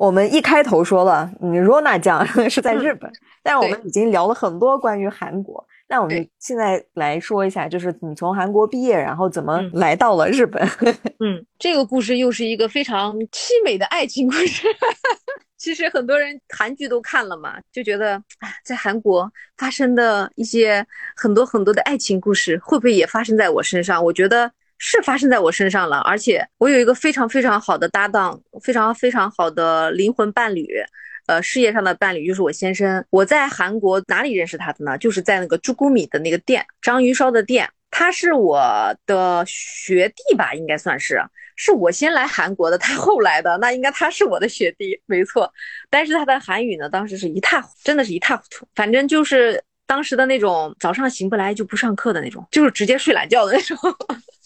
A: 我们一开头说了，你 Rona 酱 是在日本，但是我们已经聊了很多关于韩国。那我们现在来说一下，就是你从韩国毕业，然后怎么来到了日本？
B: 嗯，这个故事又是一个非常凄美的爱情故事。其实很多人韩剧都看了嘛，就觉得在韩国发生的一些很多很多的爱情故事，会不会也发生在我身上？我觉得。是发生在我身上了，而且我有一个非常非常好的搭档，非常非常好的灵魂伴侣，呃，事业上的伴侣就是我先生。我在韩国哪里认识他的呢？就是在那个朱古米的那个店，章鱼烧的店。他是我的学弟吧，应该算是，是我先来韩国的，他后来的，那应该他是我的学弟，没错。但是他的韩语呢，当时是一塌，真的是一塌糊涂，反正就是当时的那种早上醒不来就不上课的那种，就是直接睡懒觉的那种。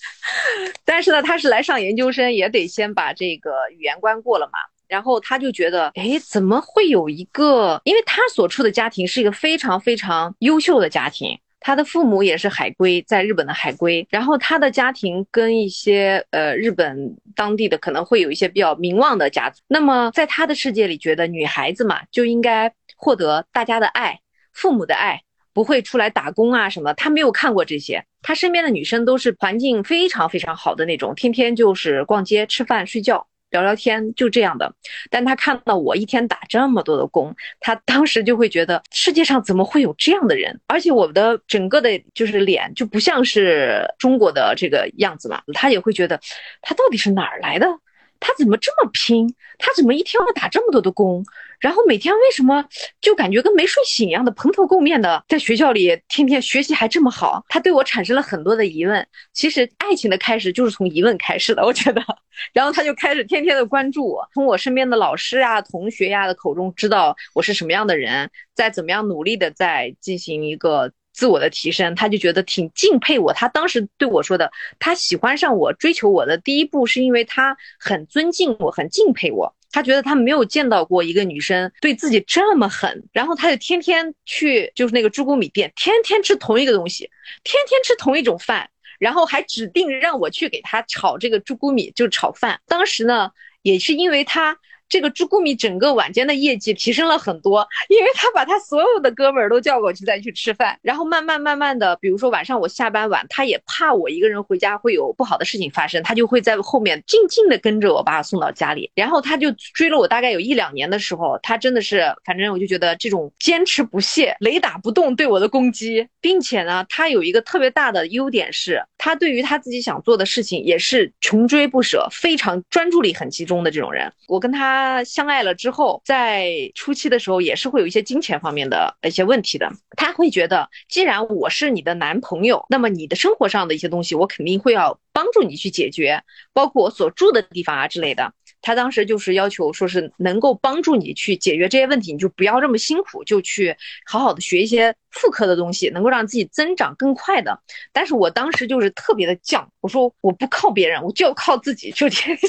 B: 但是呢，他是来上研究生，也得先把这个语言关过了嘛。然后他就觉得，哎，怎么会有一个？因为他所处的家庭是一个非常非常优秀的家庭，他的父母也是海归，在日本的海归。然后他的家庭跟一些呃日本当地的可能会有一些比较名望的家族。那么在他的世界里，觉得女孩子嘛就应该获得大家的爱，父母的爱。不会出来打工啊什么？他没有看过这些，他身边的女生都是环境非常非常好的那种，天天就是逛街、吃饭、睡觉、聊聊天，就这样的。但他看到我一天打这么多的工，他当时就会觉得世界上怎么会有这样的人？而且我的整个的就是脸就不像是中国的这个样子嘛，他也会觉得他到底是哪儿来的？他怎么这么拼？他怎么一天要打这么多的工？然后每天为什么就感觉跟没睡醒一样的蓬头垢面的，在学校里天天学习还这么好？他对我产生了很多的疑问。其实爱情的开始就是从疑问开始的，我觉得。然后他就开始天天的关注我，从我身边的老师啊、同学呀的口中知道我是什么样的人，在怎么样努力的在进行一个自我的提升。他就觉得挺敬佩我。他当时对我说的，他喜欢上我、追求我的第一步，是因为他很尊敬我、很敬佩我。他觉得他没有见到过一个女生对自己这么狠，然后他就天天去就是那个猪骨米店，天天吃同一个东西，天天吃同一种饭，然后还指定让我去给他炒这个猪骨米，就是炒饭。当时呢，也是因为他。这个朱古米整个晚间的业绩提升了很多，因为他把他所有的哥们儿都叫过去再去吃饭，然后慢慢慢慢的，比如说晚上我下班晚，他也怕我一个人回家会有不好的事情发生，他就会在后面静静的跟着我，把我送到家里。然后他就追了我大概有一两年的时候，他真的是，反正我就觉得这种坚持不懈、雷打不动对我的攻击，并且呢，他有一个特别大的优点是，他对于他自己想做的事情也是穷追不舍，非常专注力很集中的这种人。我跟他。他相爱了之后，在初期的时候也是会有一些金钱方面的一些问题的。他会觉得，既然我是你的男朋友，那么你的生活上的一些东西，我肯定会要帮助你去解决，包括我所住的地方啊之类的。他当时就是要求说是能够帮助你去解决这些问题，你就不要这么辛苦，就去好好的学一些妇科的东西，能够让自己增长更快的。但是我当时就是特别的犟，我说我不靠别人，我就要靠自己，就天就。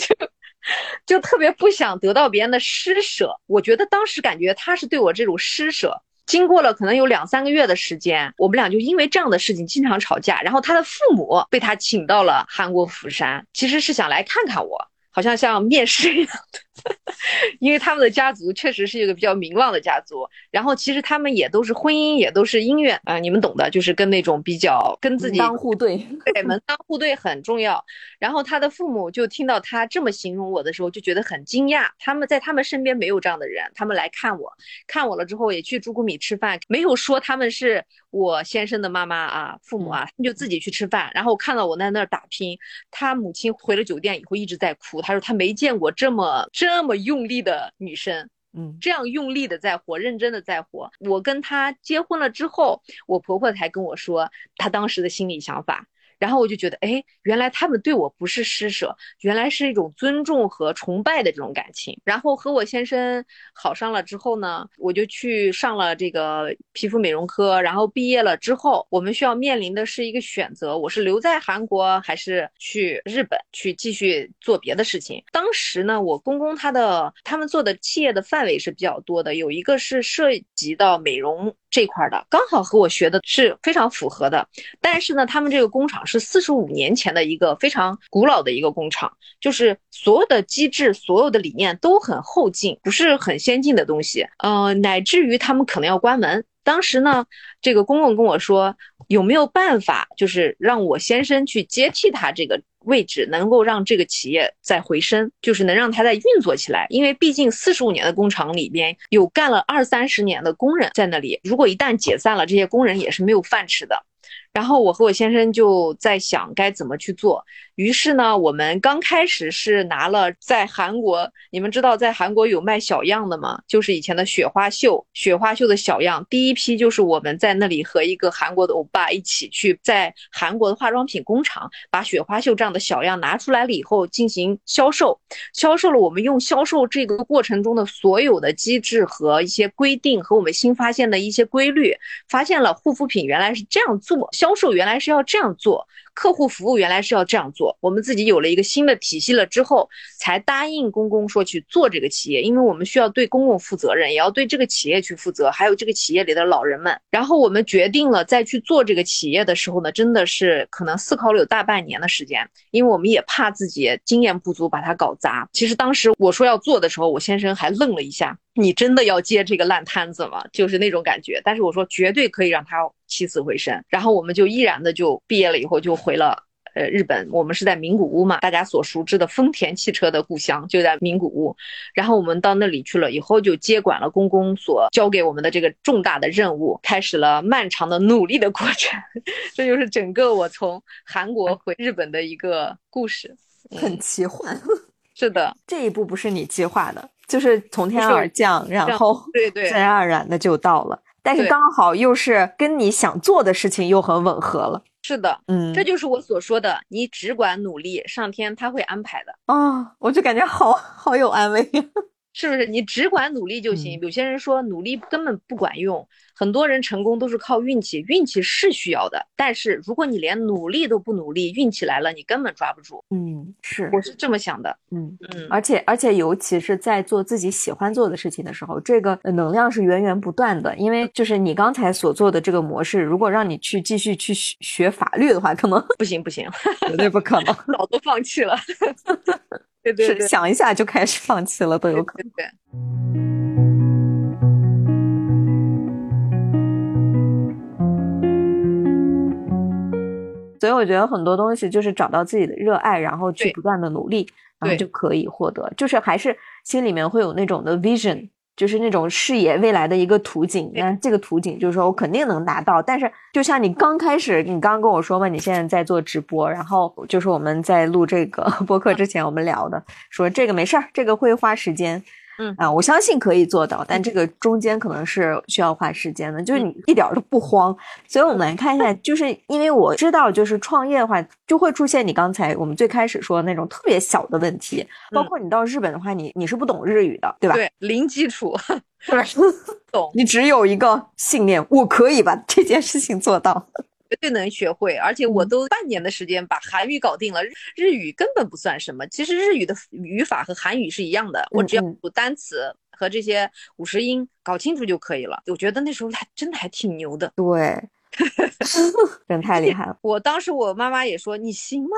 B: 就特别不想得到别人的施舍，我觉得当时感觉他是对我这种施舍。经过了可能有两三个月的时间，我们俩就因为这样的事情经常吵架。然后他的父母被他请到了韩国釜山，其实是想来看看我，好像像面试一样。因为他们的家族确实是一个比较名望的家族，然后其实他们也都是婚姻，也都是姻缘啊，你们懂的，就是跟那种比较跟自己
A: 门当户对，
B: 对门当户对很重要。然后他的父母就听到他这么形容我的时候，就觉得很惊讶。他们在他们身边没有这样的人，他们来看我，看我了之后也去朱古米吃饭，没有说他们是我先生的妈妈啊，父母啊，他们就自己去吃饭。然后看到我在那儿打拼，他母亲回了酒店以后一直在哭，他说他没见过这么这么用力的女生，
A: 嗯，
B: 这样用力的在活，认真的在活。我跟她结婚了之后，我婆婆才跟我说她当时的心理想法。然后我就觉得，哎，原来他们对我不是施舍，原来是一种尊重和崇拜的这种感情。然后和我先生好上了之后呢，我就去上了这个皮肤美容科。然后毕业了之后，我们需要面临的是一个选择：我是留在韩国，还是去日本去继续做别的事情？当时呢，我公公他的他们做的企业的范围是比较多的，有一个是涉及到美容这块的，刚好和我学的是非常符合的。但是呢，他们这个工厂是四十五年前的一个非常古老的一个工厂，就是所有的机制、所有的理念都很后进，不是很先进的东西。呃，乃至于他们可能要关门。当时呢，这个公公跟我说，有没有办法，就是让我先生去接替他这个位置，能够让这个企业再回升，就是能让它再运作起来。因为毕竟四十五年的工厂里边有干了二三十年的工人在那里，如果一旦解散了，这些工人也是没有饭吃的。然后我和我先生就在想该怎么去做。于是呢，我们刚开始是拿了在韩国，你们知道在韩国有卖小样的吗？就是以前的雪花秀，雪花秀的小样。第一批就是我们在那里和一个韩国的欧巴一起去，在韩国的化妆品工厂把雪花秀这样的小样拿出来了以后进行销售。销售了，我们用销售这个过程中的所有的机制和一些规定和我们新发现的一些规律，发现了护肤品原来是这样做，销售原来是要这样做。客户服务原来是要这样做，我们自己有了一个新的体系了之后，才答应公公说去做这个企业，因为我们需要对公公负责任，也要对这个企业去负责，还有这个企业里的老人们。然后我们决定了再去做这个企业的时候呢，真的是可能思考了有大半年的时间，因为我们也怕自己经验不足把它搞砸。其实当时我说要做的时候，我先生还愣了一下。你真的要接这个烂摊子吗？就是那种感觉。但是我说绝对可以让他起死回生。然后我们就毅然的就毕业了以后就回了呃日本。我们是在名古屋嘛，大家所熟知的丰田汽车的故乡就在名古屋。然后我们到那里去了以后，就接管了公公所交给我们的这个重大的任务，开始了漫长的努力的过程。这就是整个我从韩国回日本的一个故事，
A: 很奇幻。
B: 是的，
A: 这一步不是你计划的。就是从天而降，然后
B: 对对，
A: 自然而然的就到了。但是刚好又是跟你想做的事情又很吻合了。
B: 是的，
A: 嗯，
B: 这就是我所说的，你只管努力，上天他会安排的。
A: 啊，我就感觉好好有安慰。
B: 是不是？你只管努力就行。有些人说努力根本不管用。很多人成功都是靠运气，运气是需要的，但是如果你连努力都不努力，运气来了你根本抓不住。
A: 嗯，是，
B: 我是这么想的。
A: 嗯嗯，而且而且尤其是在做自己喜欢做的事情的时候，这个能量是源源不断的。因为就是你刚才所做的这个模式，如果让你去继续去学法律的话，可能
B: 不行不行，
A: 绝对不可能，
B: 早都放弃了。对对对，
A: 想一下就开始放弃了都有可能。
B: 对。
A: 所以我觉得很多东西就是找到自己的热爱，然后去不断的努力，然后就可以获得。就是还是心里面会有那种的 vision，就是那种视野未来的一个图景。那这个图景就是说我肯定能达到。但是就像你刚开始，你刚刚跟我说嘛，你现在在做直播，然后就是我们在录这个 播客之前我们聊的，说这个没事儿，这个会花时间。
B: 嗯
A: 啊，我相信可以做到，但这个中间可能是需要花时间的。就是你一点都不慌，所以我们来看一下，就是因为我知道，就是创业的话，就会出现你刚才我们最开始说的那种特别小的问题，包括你到日本的话，你你是不懂日语的，对吧？
B: 对，零基础，
A: 对，
B: 懂。
A: 你只有一个信念，我可以把这件事情做到。
B: 绝对能学会，而且我都半年的时间把韩语搞定了，日语根本不算什么。其实日语的语法和韩语是一样的，我只要读单词和这些五十音搞清楚就可以了。我觉得那时候还真的还挺牛的，
A: 对，真太厉害了。
B: 我当时我妈妈也说：“你行吗？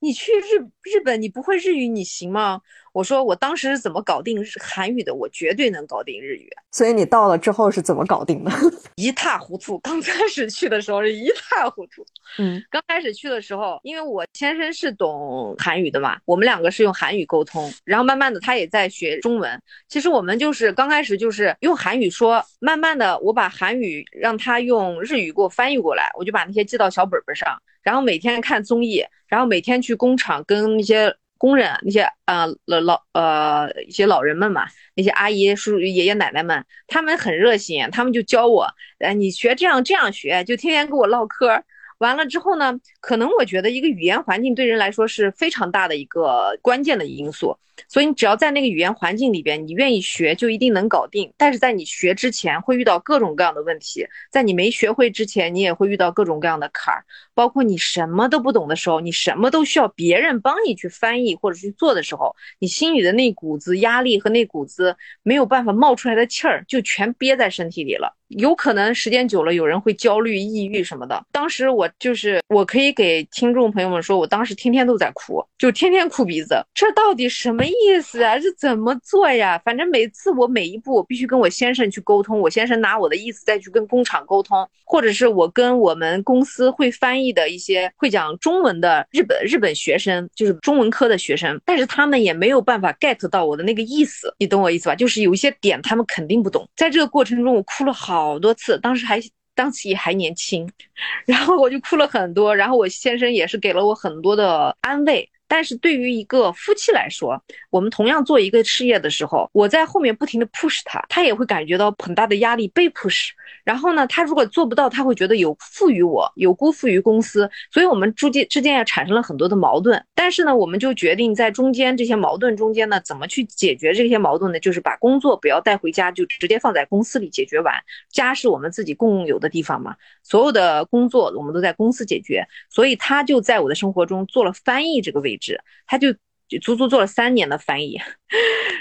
B: 你去日日本，你不会日语，你行吗？我说我当时是怎么搞定韩语的？我绝对能搞定日语。
A: 所以你到了之后是怎么搞定的？
B: 一塌糊涂。刚开始去的时候是一塌糊涂。
A: 嗯，
B: 刚开始去的时候，因为我先生是懂韩语的嘛，我们两个是用韩语沟通，然后慢慢的他也在学中文。其实我们就是刚开始就是用韩语说，慢慢的我把韩语让他用日语给我翻译过来，我就把那些记到小本本上，然后每天看综艺，然后每天去工厂跟那些。工人那些呃老老呃一些老人们嘛，那些阿姨叔叔爷爷奶奶们，他们很热心，他们就教我，哎，你学这样这样学，就天天跟我唠嗑。完了之后呢，可能我觉得一个语言环境对人来说是非常大的一个关键的因素。所以你只要在那个语言环境里边，你愿意学就一定能搞定。但是在你学之前会遇到各种各样的问题，在你没学会之前，你也会遇到各种各样的坎儿。包括你什么都不懂的时候，你什么都需要别人帮你去翻译或者去做的时候，你心里的那股子压力和那股子没有办法冒出来的气儿，就全憋在身体里了。有可能时间久了，有人会焦虑、抑郁什么的。当时我就是，我可以给听众朋友们说，我当时天天都在哭，就天天哭鼻子。这到底什么？意思啊，这怎么做呀？反正每次我每一步，我必须跟我先生去沟通，我先生拿我的意思再去跟工厂沟通，或者是我跟我们公司会翻译的一些会讲中文的日本日本学生，就是中文科的学生，但是他们也没有办法 get 到我的那个意思，你懂我意思吧？就是有一些点他们肯定不懂。在这个过程中，我哭了好多次，当时还当时也还年轻，然后我就哭了很多，然后我先生也是给了我很多的安慰。但是对于一个夫妻来说，我们同样做一个事业的时候，我在后面不停的 push 他，他也会感觉到很大的压力，被 push。然后呢，他如果做不到，他会觉得有负于我，有辜负于公司，所以我们之间之间也产生了很多的矛盾。但是呢，我们就决定在中间这些矛盾中间呢，怎么去解决这些矛盾呢？就是把工作不要带回家，就直接放在公司里解决完。家是我们自己共有的地方嘛，所有的工作我们都在公司解决。所以他就在我的生活中做了翻译这个位，他就。足足做了三年的翻译，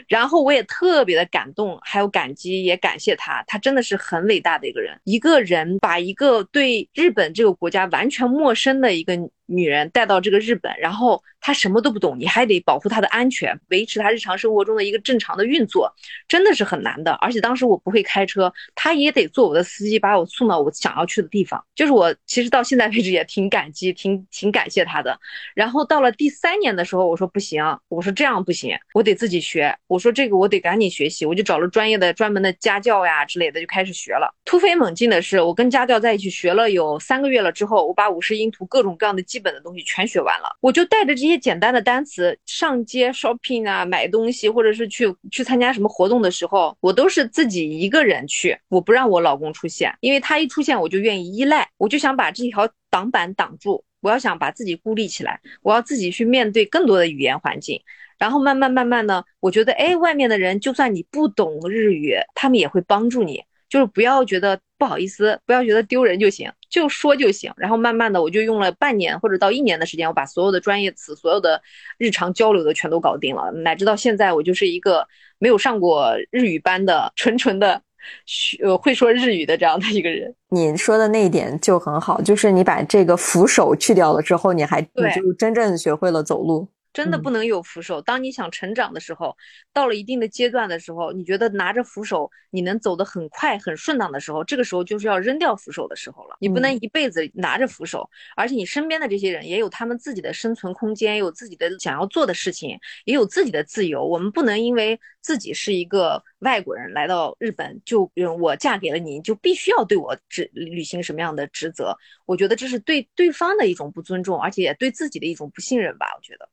B: 然后我也特别的感动，还有感激，也感谢他，他真的是很伟大的一个人。一个人把一个对日本这个国家完全陌生的一个。女人带到这个日本，然后她什么都不懂，你还得保护她的安全，维持她日常生活中的一个正常的运作，真的是很难的。而且当时我不会开车，他也得做我的司机，把我送到我想要去的地方。就是我其实到现在为止也挺感激，挺挺感谢他的。然后到了第三年的时候，我说不行，我说这样不行，我得自己学。我说这个我得赶紧学习，我就找了专业的、专门的家教呀之类的，就开始学了。突飞猛进的是，我跟家教在一起学了有三个月了之后，我把五十音图各种各样的。基本的东西全学完了，我就带着这些简单的单词上街 shopping 啊，买东西，或者是去去参加什么活动的时候，我都是自己一个人去，我不让我老公出现，因为他一出现我就愿意依赖，我就想把这条挡板挡住，我要想把自己孤立起来，我要自己去面对更多的语言环境，然后慢慢慢慢呢，我觉得哎，外面的人就算你不懂日语，他们也会帮助你。就是不要觉得不好意思，不要觉得丢人就行，就说就行。然后慢慢的，我就用了半年或者到一年的时间，我把所有的专业词、所有的日常交流的全都搞定了。乃至到现在，我就是一个没有上过日语班的纯纯的学呃会说日语的这样的一个人。
A: 你说的那一点就很好，就是你把这个扶手去掉了之后，你还你就真正学会了走路。
B: 真的不能有扶手。当你想成长的时候，到了一定的阶段的时候，你觉得拿着扶手你能走得很快、很顺当的时候，这个时候就是要扔掉扶手的时候了。你不能一辈子拿着扶手，而且你身边的这些人也有他们自己的生存空间，有自己的想要做的事情，也有自己的自由。我们不能因为自己是一个外国人来到日本，就我嫁给了你，就必须要对我执履行什么样的职责？我觉得这是对对方的一种不尊重，而且也对自己的一种不信任吧。我觉得。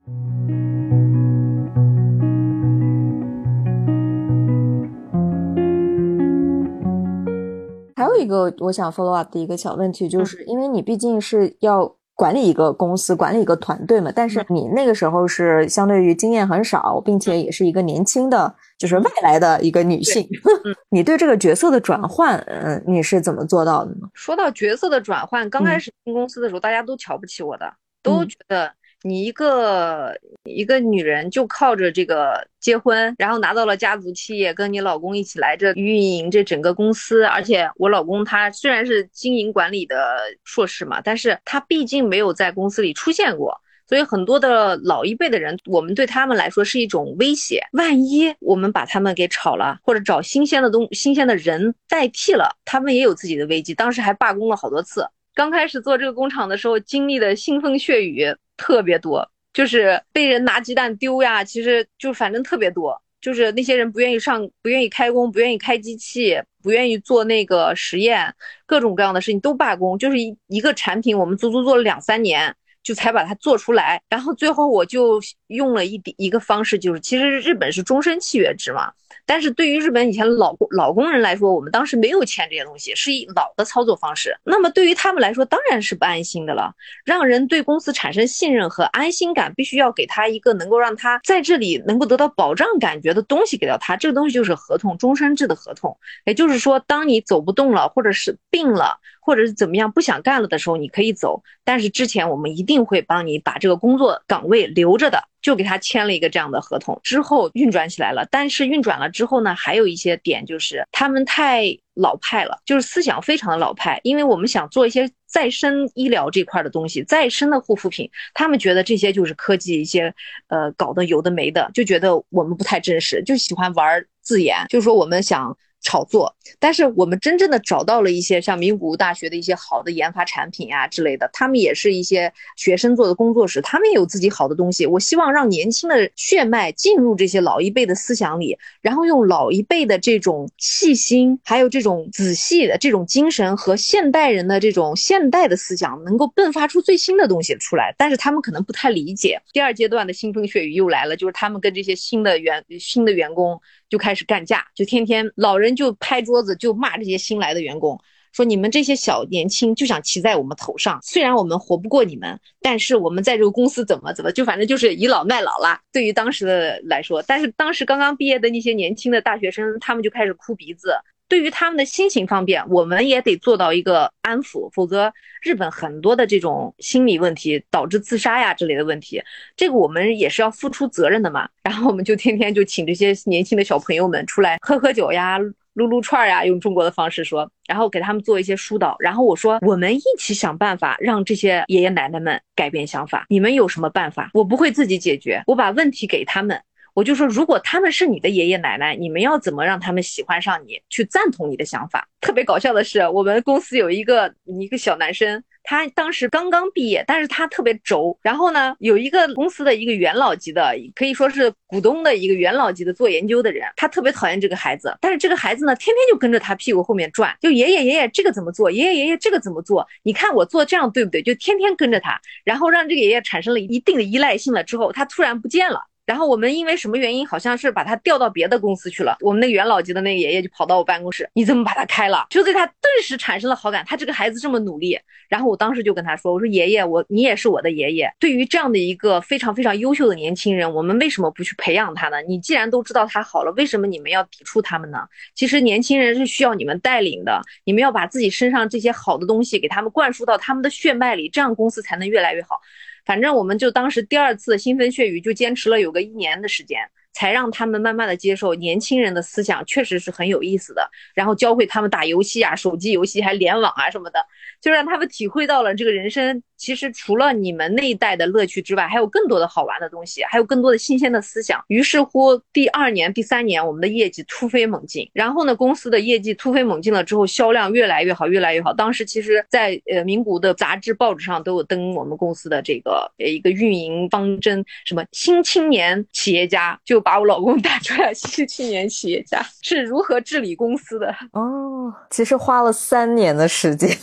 A: 还有一个我想 follow up 的一个小问题，就是因为你毕竟是要管理一个公司、管理一个团队嘛，但是你那个时候是相对于经验很少，并且也是一个年轻的，就是外来的一个女性，你对这个角色的转换，嗯，你是怎么做到的呢？
B: 说到角色的转换，刚开始进公司的时候，大家都瞧不起我的，都觉得。你一个一个女人就靠着这个结婚，然后拿到了家族企业，跟你老公一起来这运营这整个公司。而且我老公他虽然是经营管理的硕士嘛，但是他毕竟没有在公司里出现过，所以很多的老一辈的人，我们对他们来说是一种威胁。万一我们把他们给炒了，或者找新鲜的东、新鲜的人代替了，他们也有自己的危机。当时还罢工了好多次。刚开始做这个工厂的时候，经历的腥风血雨特别多，就是被人拿鸡蛋丢呀，其实就反正特别多。就是那些人不愿意上，不愿意开工，不愿意开机器，不愿意做那个实验，各种各样的事情都罢工。就是一一个产品，我们足足做了两三年。就才把它做出来，然后最后我就用了一点一个方式，就是其实日本是终身契约制嘛，但是对于日本以前老老工人来说，我们当时没有签这些东西，是以老的操作方式。那么对于他们来说，当然是不安心的了。让人对公司产生信任和安心感，必须要给他一个能够让他在这里能够得到保障感觉的东西给到他。这个东西就是合同，终身制的合同。也就是说，当你走不动了，或者是病了。或者是怎么样不想干了的时候，你可以走，但是之前我们一定会帮你把这个工作岗位留着的，就给他签了一个这样的合同，之后运转起来了。但是运转了之后呢，还有一些点就是他们太老派了，就是思想非常的老派。因为我们想做一些再生医疗这块的东西，再生的护肤品，他们觉得这些就是科技一些呃搞的有的没的，就觉得我们不太真实，就喜欢玩字眼，就是说我们想。炒作，但是我们真正的找到了一些像名古屋大学的一些好的研发产品啊之类的，他们也是一些学生做的工作室，他们也有自己好的东西。我希望让年轻的血脉进入这些老一辈的思想里，然后用老一辈的这种细心，还有这种仔细的这种精神和现代人的这种现代的思想，能够迸发出最新的东西出来。但是他们可能不太理解。第二阶段的腥风血雨又来了，就是他们跟这些新的员新的员工。就开始干架，就天天老人就拍桌子就骂这些新来的员工，说你们这些小年轻就想骑在我们头上。虽然我们活不过你们，但是我们在这个公司怎么怎么，就反正就是倚老卖老啦。对于当时的来说，但是当时刚刚毕业的那些年轻的大学生，他们就开始哭鼻子。对于他们的心情方面，我们也得做到一个安抚，否则日本很多的这种心理问题导致自杀呀之类的问题，这个我们也是要付出责任的嘛。然后我们就天天就请这些年轻的小朋友们出来喝喝酒呀、撸撸串呀，用中国的方式说，然后给他们做一些疏导。然后我说，我们一起想办法让这些爷爷奶奶们改变想法。你们有什么办法？我不会自己解决，我把问题给他们。我就说，如果他们是你的爷爷奶奶，你们要怎么让他们喜欢上你，去赞同你的想法？特别搞笑的是，我们公司有一个一个小男生，他当时刚刚毕业，但是他特别轴。然后呢，有一个公司的一个元老级的，可以说是股东的一个元老级的做研究的人，他特别讨厌这个孩子，但是这个孩子呢，天天就跟着他屁股后面转，就爷爷爷爷这个怎么做，爷爷爷爷这个怎么做？你看我做这样对不对？就天天跟着他，然后让这个爷爷产生了一定的依赖性了之后，他突然不见了。然后我们因为什么原因，好像是把他调到别的公司去了。我们那个元老级的那个爷爷就跑到我办公室，你怎么把他开了？就对他顿时产生了好感。他这个孩子这么努力，然后我当时就跟他说：“我说爷爷，我你也是我的爷爷。对于这样的一个非常非常优秀的年轻人，我们为什么不去培养他呢？你既然都知道他好了，为什么你们要抵触他们呢？其实年轻人是需要你们带领的，你们要把自己身上这些好的东西给他们灌输到他们的血脉里，这样公司才能越来越好。”反正我们就当时第二次腥风血雨就坚持了有个一年的时间。才让他们慢慢的接受年轻人的思想，确实是很有意思的。然后教会他们打游戏啊，手机游戏还联网啊什么的，就让他们体会到了这个人生其实除了你们那一代的乐趣之外，还有更多的好玩的东西，还有更多的新鲜的思想。于是乎，第二年、第三年，我们的业绩突飞猛进。然后呢，公司的业绩突飞猛进了之后，销量越来越好，越来越好。当时其实，在呃名古的杂志、报纸上都有登我们公司的这个呃一个运营方针，什么新青年企业家就。把我老公 打出来，新青年企业家是如何治理公司的？
A: 哦，其实花了三年的时间，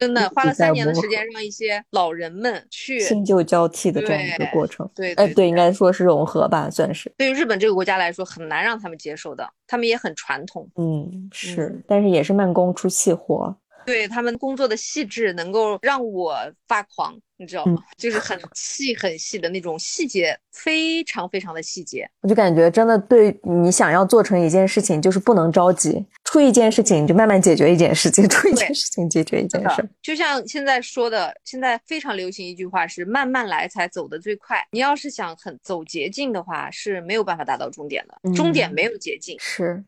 B: 真的花了三年的时间，让一些老人们去
A: 新旧交替的这样一个过程。
B: 对，哎，
A: 对，应该说是融合吧，算是。
B: 对于日本这个国家来说，很难让他们接受的，他们也很传统。
A: 嗯，是，但是也是慢工出细活。
B: 对他们工作的细致，能够让我发狂。你知道吗？就是很细很细的那种细节，非常非常的细节。
A: 我就感觉真的，对你想要做成一件事情，就是不能着急。出一件事情就慢慢解决一件事情，出一件事情解决一件事。
B: 就像现在说的，现在非常流行一句话是“慢慢来才走得最快”。你要是想很走捷径的话，是没有办法达到终点的。终点没有捷径。
A: 是。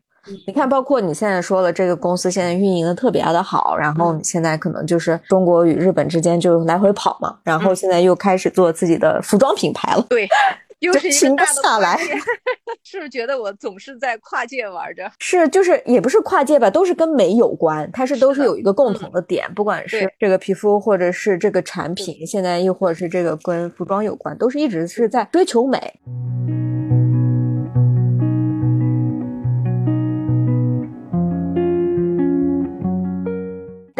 A: 你看，包括你现在说了，这个公司现在运营的特别的好，然后你现在可能就是中国与日本之间就来回跑嘛，然后现在又开始做自己的服装品牌了。
B: 对。又是一个大的
A: 下来，
B: 是不是觉得我总是在跨界玩着？
A: 是，就是也不是跨界吧，都是跟美有关，它是都是有一个共同的点，不管是这个皮肤，或者是这个产品，现在又或者是这个跟服装有关，都是一直是在追求美。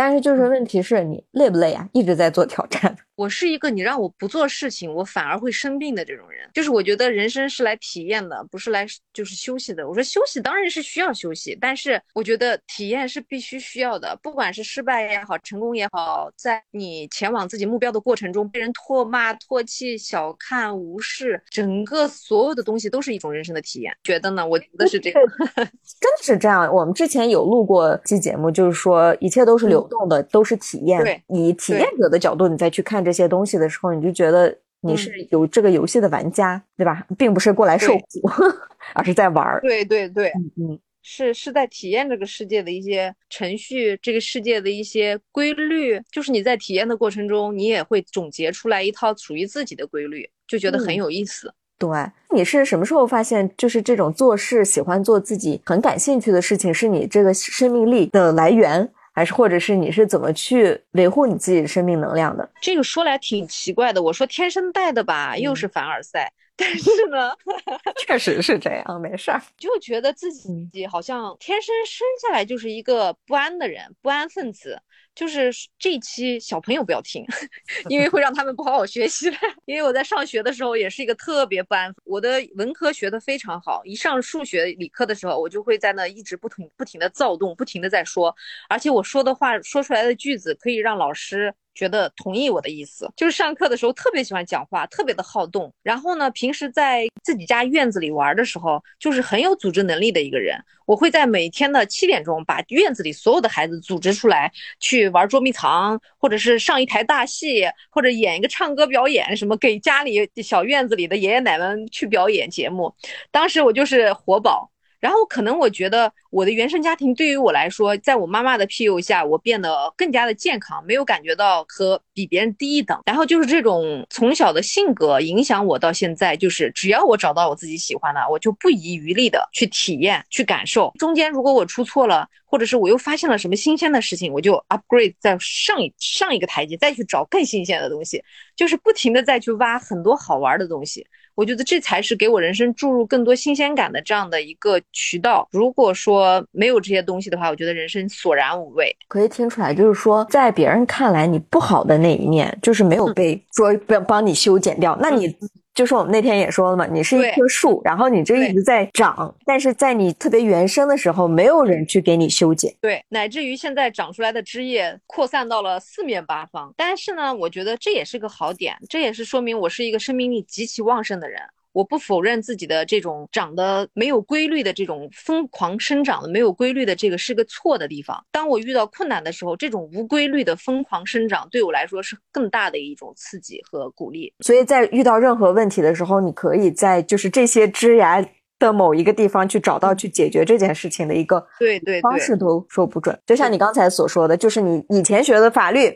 A: 但是就是问题是你累不累啊？一直在做挑战。
B: 我是一个你让我不做事情，我反而会生病的这种人。就是我觉得人生是来体验的，不是来就是休息的。我说休息当然是需要休息，但是我觉得体验是必须需要的。不管是失败也好，成功也好，在你前往自己目标的过程中，被人唾骂、唾弃、小看、无视，整个所有的东西都是一种人生的体验。觉得呢？我觉得是这样，真
A: 的是这样。我们之前有录过期节目，就是说一切都是流动的，都是体验。
B: 对，
A: 以体验者的角度，你再去看这。这些东西的时候，你就觉得你是有这个游戏的玩家，对吧？并不是过来受苦，而是在玩儿。
B: 对对对，
A: 嗯，
B: 是是在体验这个世界的一些程序，这个世界的一些规律。就是你在体验的过程中，你也会总结出来一套属于自己的规律，就觉得很有意思。
A: 对，你是什么时候发现，就是这种做事喜欢做自己很感兴趣的事情，是你这个生命力的来源？还是，或者是你是怎么去维护你自己的生命能量的？
B: 这个说来挺奇怪的。我说天生带的吧，又是凡尔赛。但是呢，
A: 确实是这样，没事儿。
B: 就觉得自己好像天生生下来就是一个不安的人，不安分子。就是这期小朋友不要听，因为 会让他们不好好学习。因为我在上学的时候也是一个特别不安，我的文科学的非常好，一上数学理科的时候，我就会在那一直不停不停的躁动，不停的在说，而且我说的话说出来的句子可以让老师。觉得同意我的意思，就是上课的时候特别喜欢讲话，特别的好动。然后呢，平时在自己家院子里玩的时候，就是很有组织能力的一个人。我会在每天的七点钟把院子里所有的孩子组织出来，去玩捉迷藏，或者是上一台大戏，或者演一个唱歌表演，什么给家里小院子里的爷爷奶奶去表演节目。当时我就是活宝。然后可能我觉得我的原生家庭对于我来说，在我妈妈的庇佑下，我变得更加的健康，没有感觉到和比别人低一等。然后就是这种从小的性格影响我到现在，就是只要我找到我自己喜欢的，我就不遗余力的去体验、去感受。中间如果我出错了，或者是我又发现了什么新鲜的事情，我就 upgrade 再上一上一个台阶，再去找更新鲜的东西，就是不停的再去挖很多好玩的东西。我觉得这才是给我人生注入更多新鲜感的这样的一个渠道。如果说没有这些东西的话，我觉得人生索然无味。
A: 可以听出来，就是说，在别人看来你不好的那一面，就是没有被说帮帮你修剪掉。那你。就是我们那天也说了嘛，你是一棵树，然后你这一直在长，但是在你特别原生的时候，没有人去给你修剪，
B: 对，乃至于现在长出来的枝叶扩散到了四面八方。但是呢，我觉得这也是个好点，这也是说明我是一个生命力极其旺盛的人。我不否认自己的这种长得没有规律的这种疯狂生长的没有规律的这个是个错的地方。当我遇到困难的时候，这种无规律的疯狂生长对我来说是更大的一种刺激和鼓励。
A: 所以在遇到任何问题的时候，你可以在就是这些枝芽的某一个地方去找到去解决这件事情的一个
B: 对对
A: 方式都说不准。就像你刚才所说的，就是你以前学的法律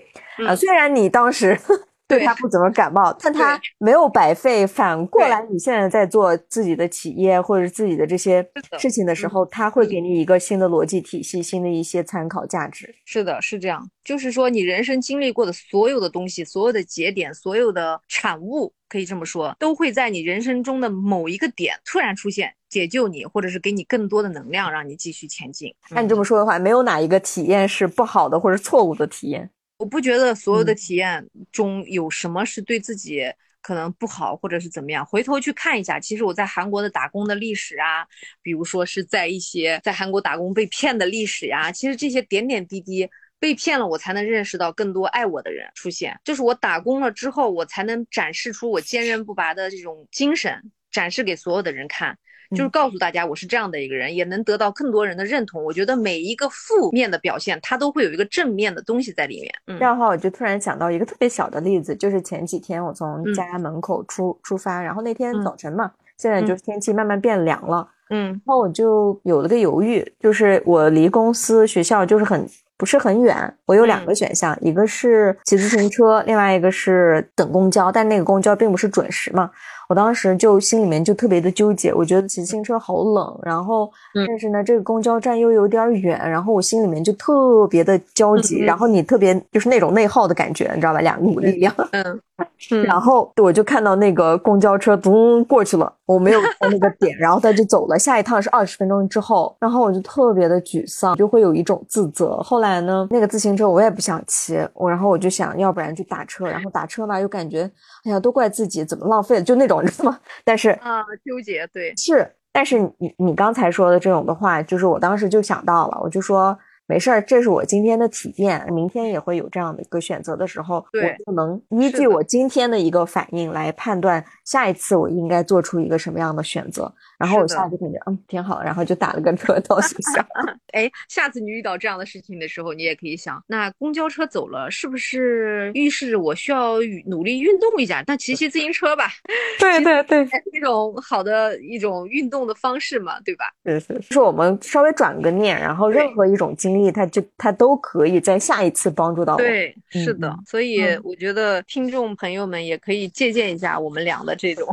A: 啊，虽然你当时。对他不怎么感冒，但他没有白费。反过来，你现在在做自己的企业或者自己的这些事情的时候，他会给你一个新的逻辑体系，新的一些参考价值。
B: 是的，是这样。就是说，你人生经历过的所有的东西，所有的节点，所有的产物，可以这么说，都会在你人生中的某一个点突然出现，解救你，或者是给你更多的能量，让你继续前进。
A: 按你这么说的话，没有哪一个体验是不好的或者错误的体验。
B: 我不觉得所有的体验中有什么是对自己可能不好，或者是怎么样。回头去看一下，其实我在韩国的打工的历史啊，比如说是在一些在韩国打工被骗的历史呀，其实这些点点滴滴被骗了，我才能认识到更多爱我的人出现。就是我打工了之后，我才能展示出我坚韧不拔的这种精神，展示给所有的人看。就是告诉大家，我是这样的一个人，也能得到更多人的认同。我觉得每一个负面的表现，它都会有一个正面的东西在里面。
A: 这样的话，我就突然想到一个特别小的例子，就是前几天我从家门口出出发，然后那天早晨嘛，现在就是天气慢慢变凉了，
B: 嗯，
A: 然后我就有了个犹豫，就是我离公司学校就是很不是很远，我有两个选项，一个是骑自行车，另外一个是等公交，但那个公交并不是准时嘛。我当时就心里面就特别的纠结，我觉得骑自行车好冷，然后但是呢，这个公交站又有点远，然后我心里面就特别的焦急，然后你特别就是那种内耗的感觉，你知道吧？两股力量。
B: 嗯，
A: 然后我就看到那个公交车咚过去了，我没有到那个点，然后他就走了。下一趟是二十分钟之后，然后我就特别的沮丧，就会有一种自责。后来呢，那个自行车我也不想骑，我然后我就想要不然就打车，然后打车吧又感觉哎呀都怪自己怎么浪费了，就那种你知道吗？但是
B: 啊，纠结对
A: 是，但是你你刚才说的这种的话，就是我当时就想到了，我就说。没事儿，这是我今天的体验，明天也会有这样的一个选择的时候，我就能依据我今天的一个反应来判断下一次我应该做出一个什么样的选择。然后我下次感觉嗯挺好，然后就打了个车到学校。
B: 哎，下次你遇到这样的事情的时候，你也可以想，那公交车走了，是不是预示我需要努力运动一下？那骑骑自行车吧。
A: 对对对，
B: 一种好的一种运动的方式嘛，对吧？
A: 是是，就是我们稍微转个念，然后任何一种经历，他就他都可以在下一次帮助到我。
B: 对，是的。所以我觉得听众朋友们也可以借鉴一下我们俩的这种。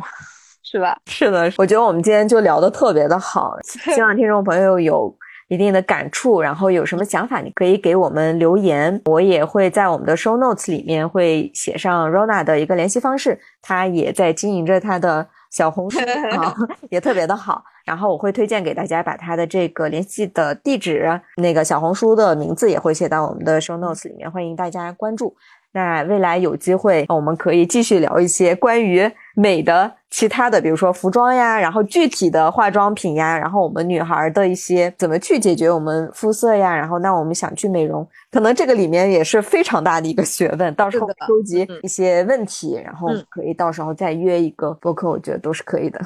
B: 是吧？
A: 是的，我觉得我们今天就聊得特别的好，希望听众朋友有一定的感触，然后有什么想法，你可以给我们留言，我也会在我们的 show notes 里面会写上 Rona 的一个联系方式，他也在经营着他的小红书 啊，也特别的好，然后我会推荐给大家把他的这个联系的地址，那个小红书的名字也会写到我们的 show notes 里面，欢迎大家关注。那未来有机会，我们可以继续聊一些关于美的其他的，比如说服装呀，然后具体的化妆品呀，然后我们女孩的一些怎么去解决我们肤色呀，然后那我们想去美容，可能这个里面也是非常大的一个学问。到时候收集一些问题，然后可以到时候再约一个播客，我觉得都是可以的。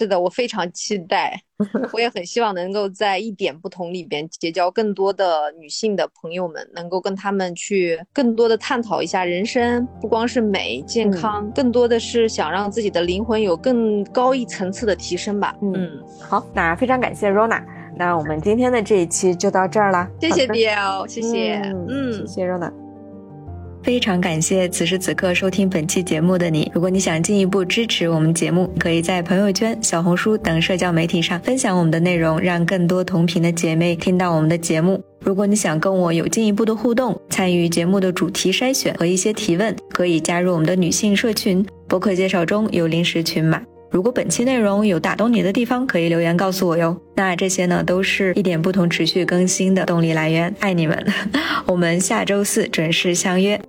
B: 是的，我非常期待，我也很希望能够在一点不同里边结交更多的女性的朋友们，能够跟他们去更多的探讨一下人生，不光是美健康，更多的是想让自己的灵魂有更高一层次的提升吧。
A: 嗯，好，那非常感谢 Rona，那我们今天的这一期就到这儿啦，
B: 谢谢 BL，谢谢，
A: 嗯，谢谢 Rona。
D: 非常感谢此时此刻收听本期节目的你。如果你想进一步支持我们节目，可以在朋友圈、小红书等社交媒体上分享我们的内容，让更多同频的姐妹听到我们的节目。如果你想跟我有进一步的互动，参与节目的主题筛选和一些提问，可以加入我们的女性社群。博客介绍中有临时群码。如果本期内容有打动你的地方，可以留言告诉我哟。那这些呢，都是一点不同持续更新的动力来源。爱你们，我们下周四准时相约。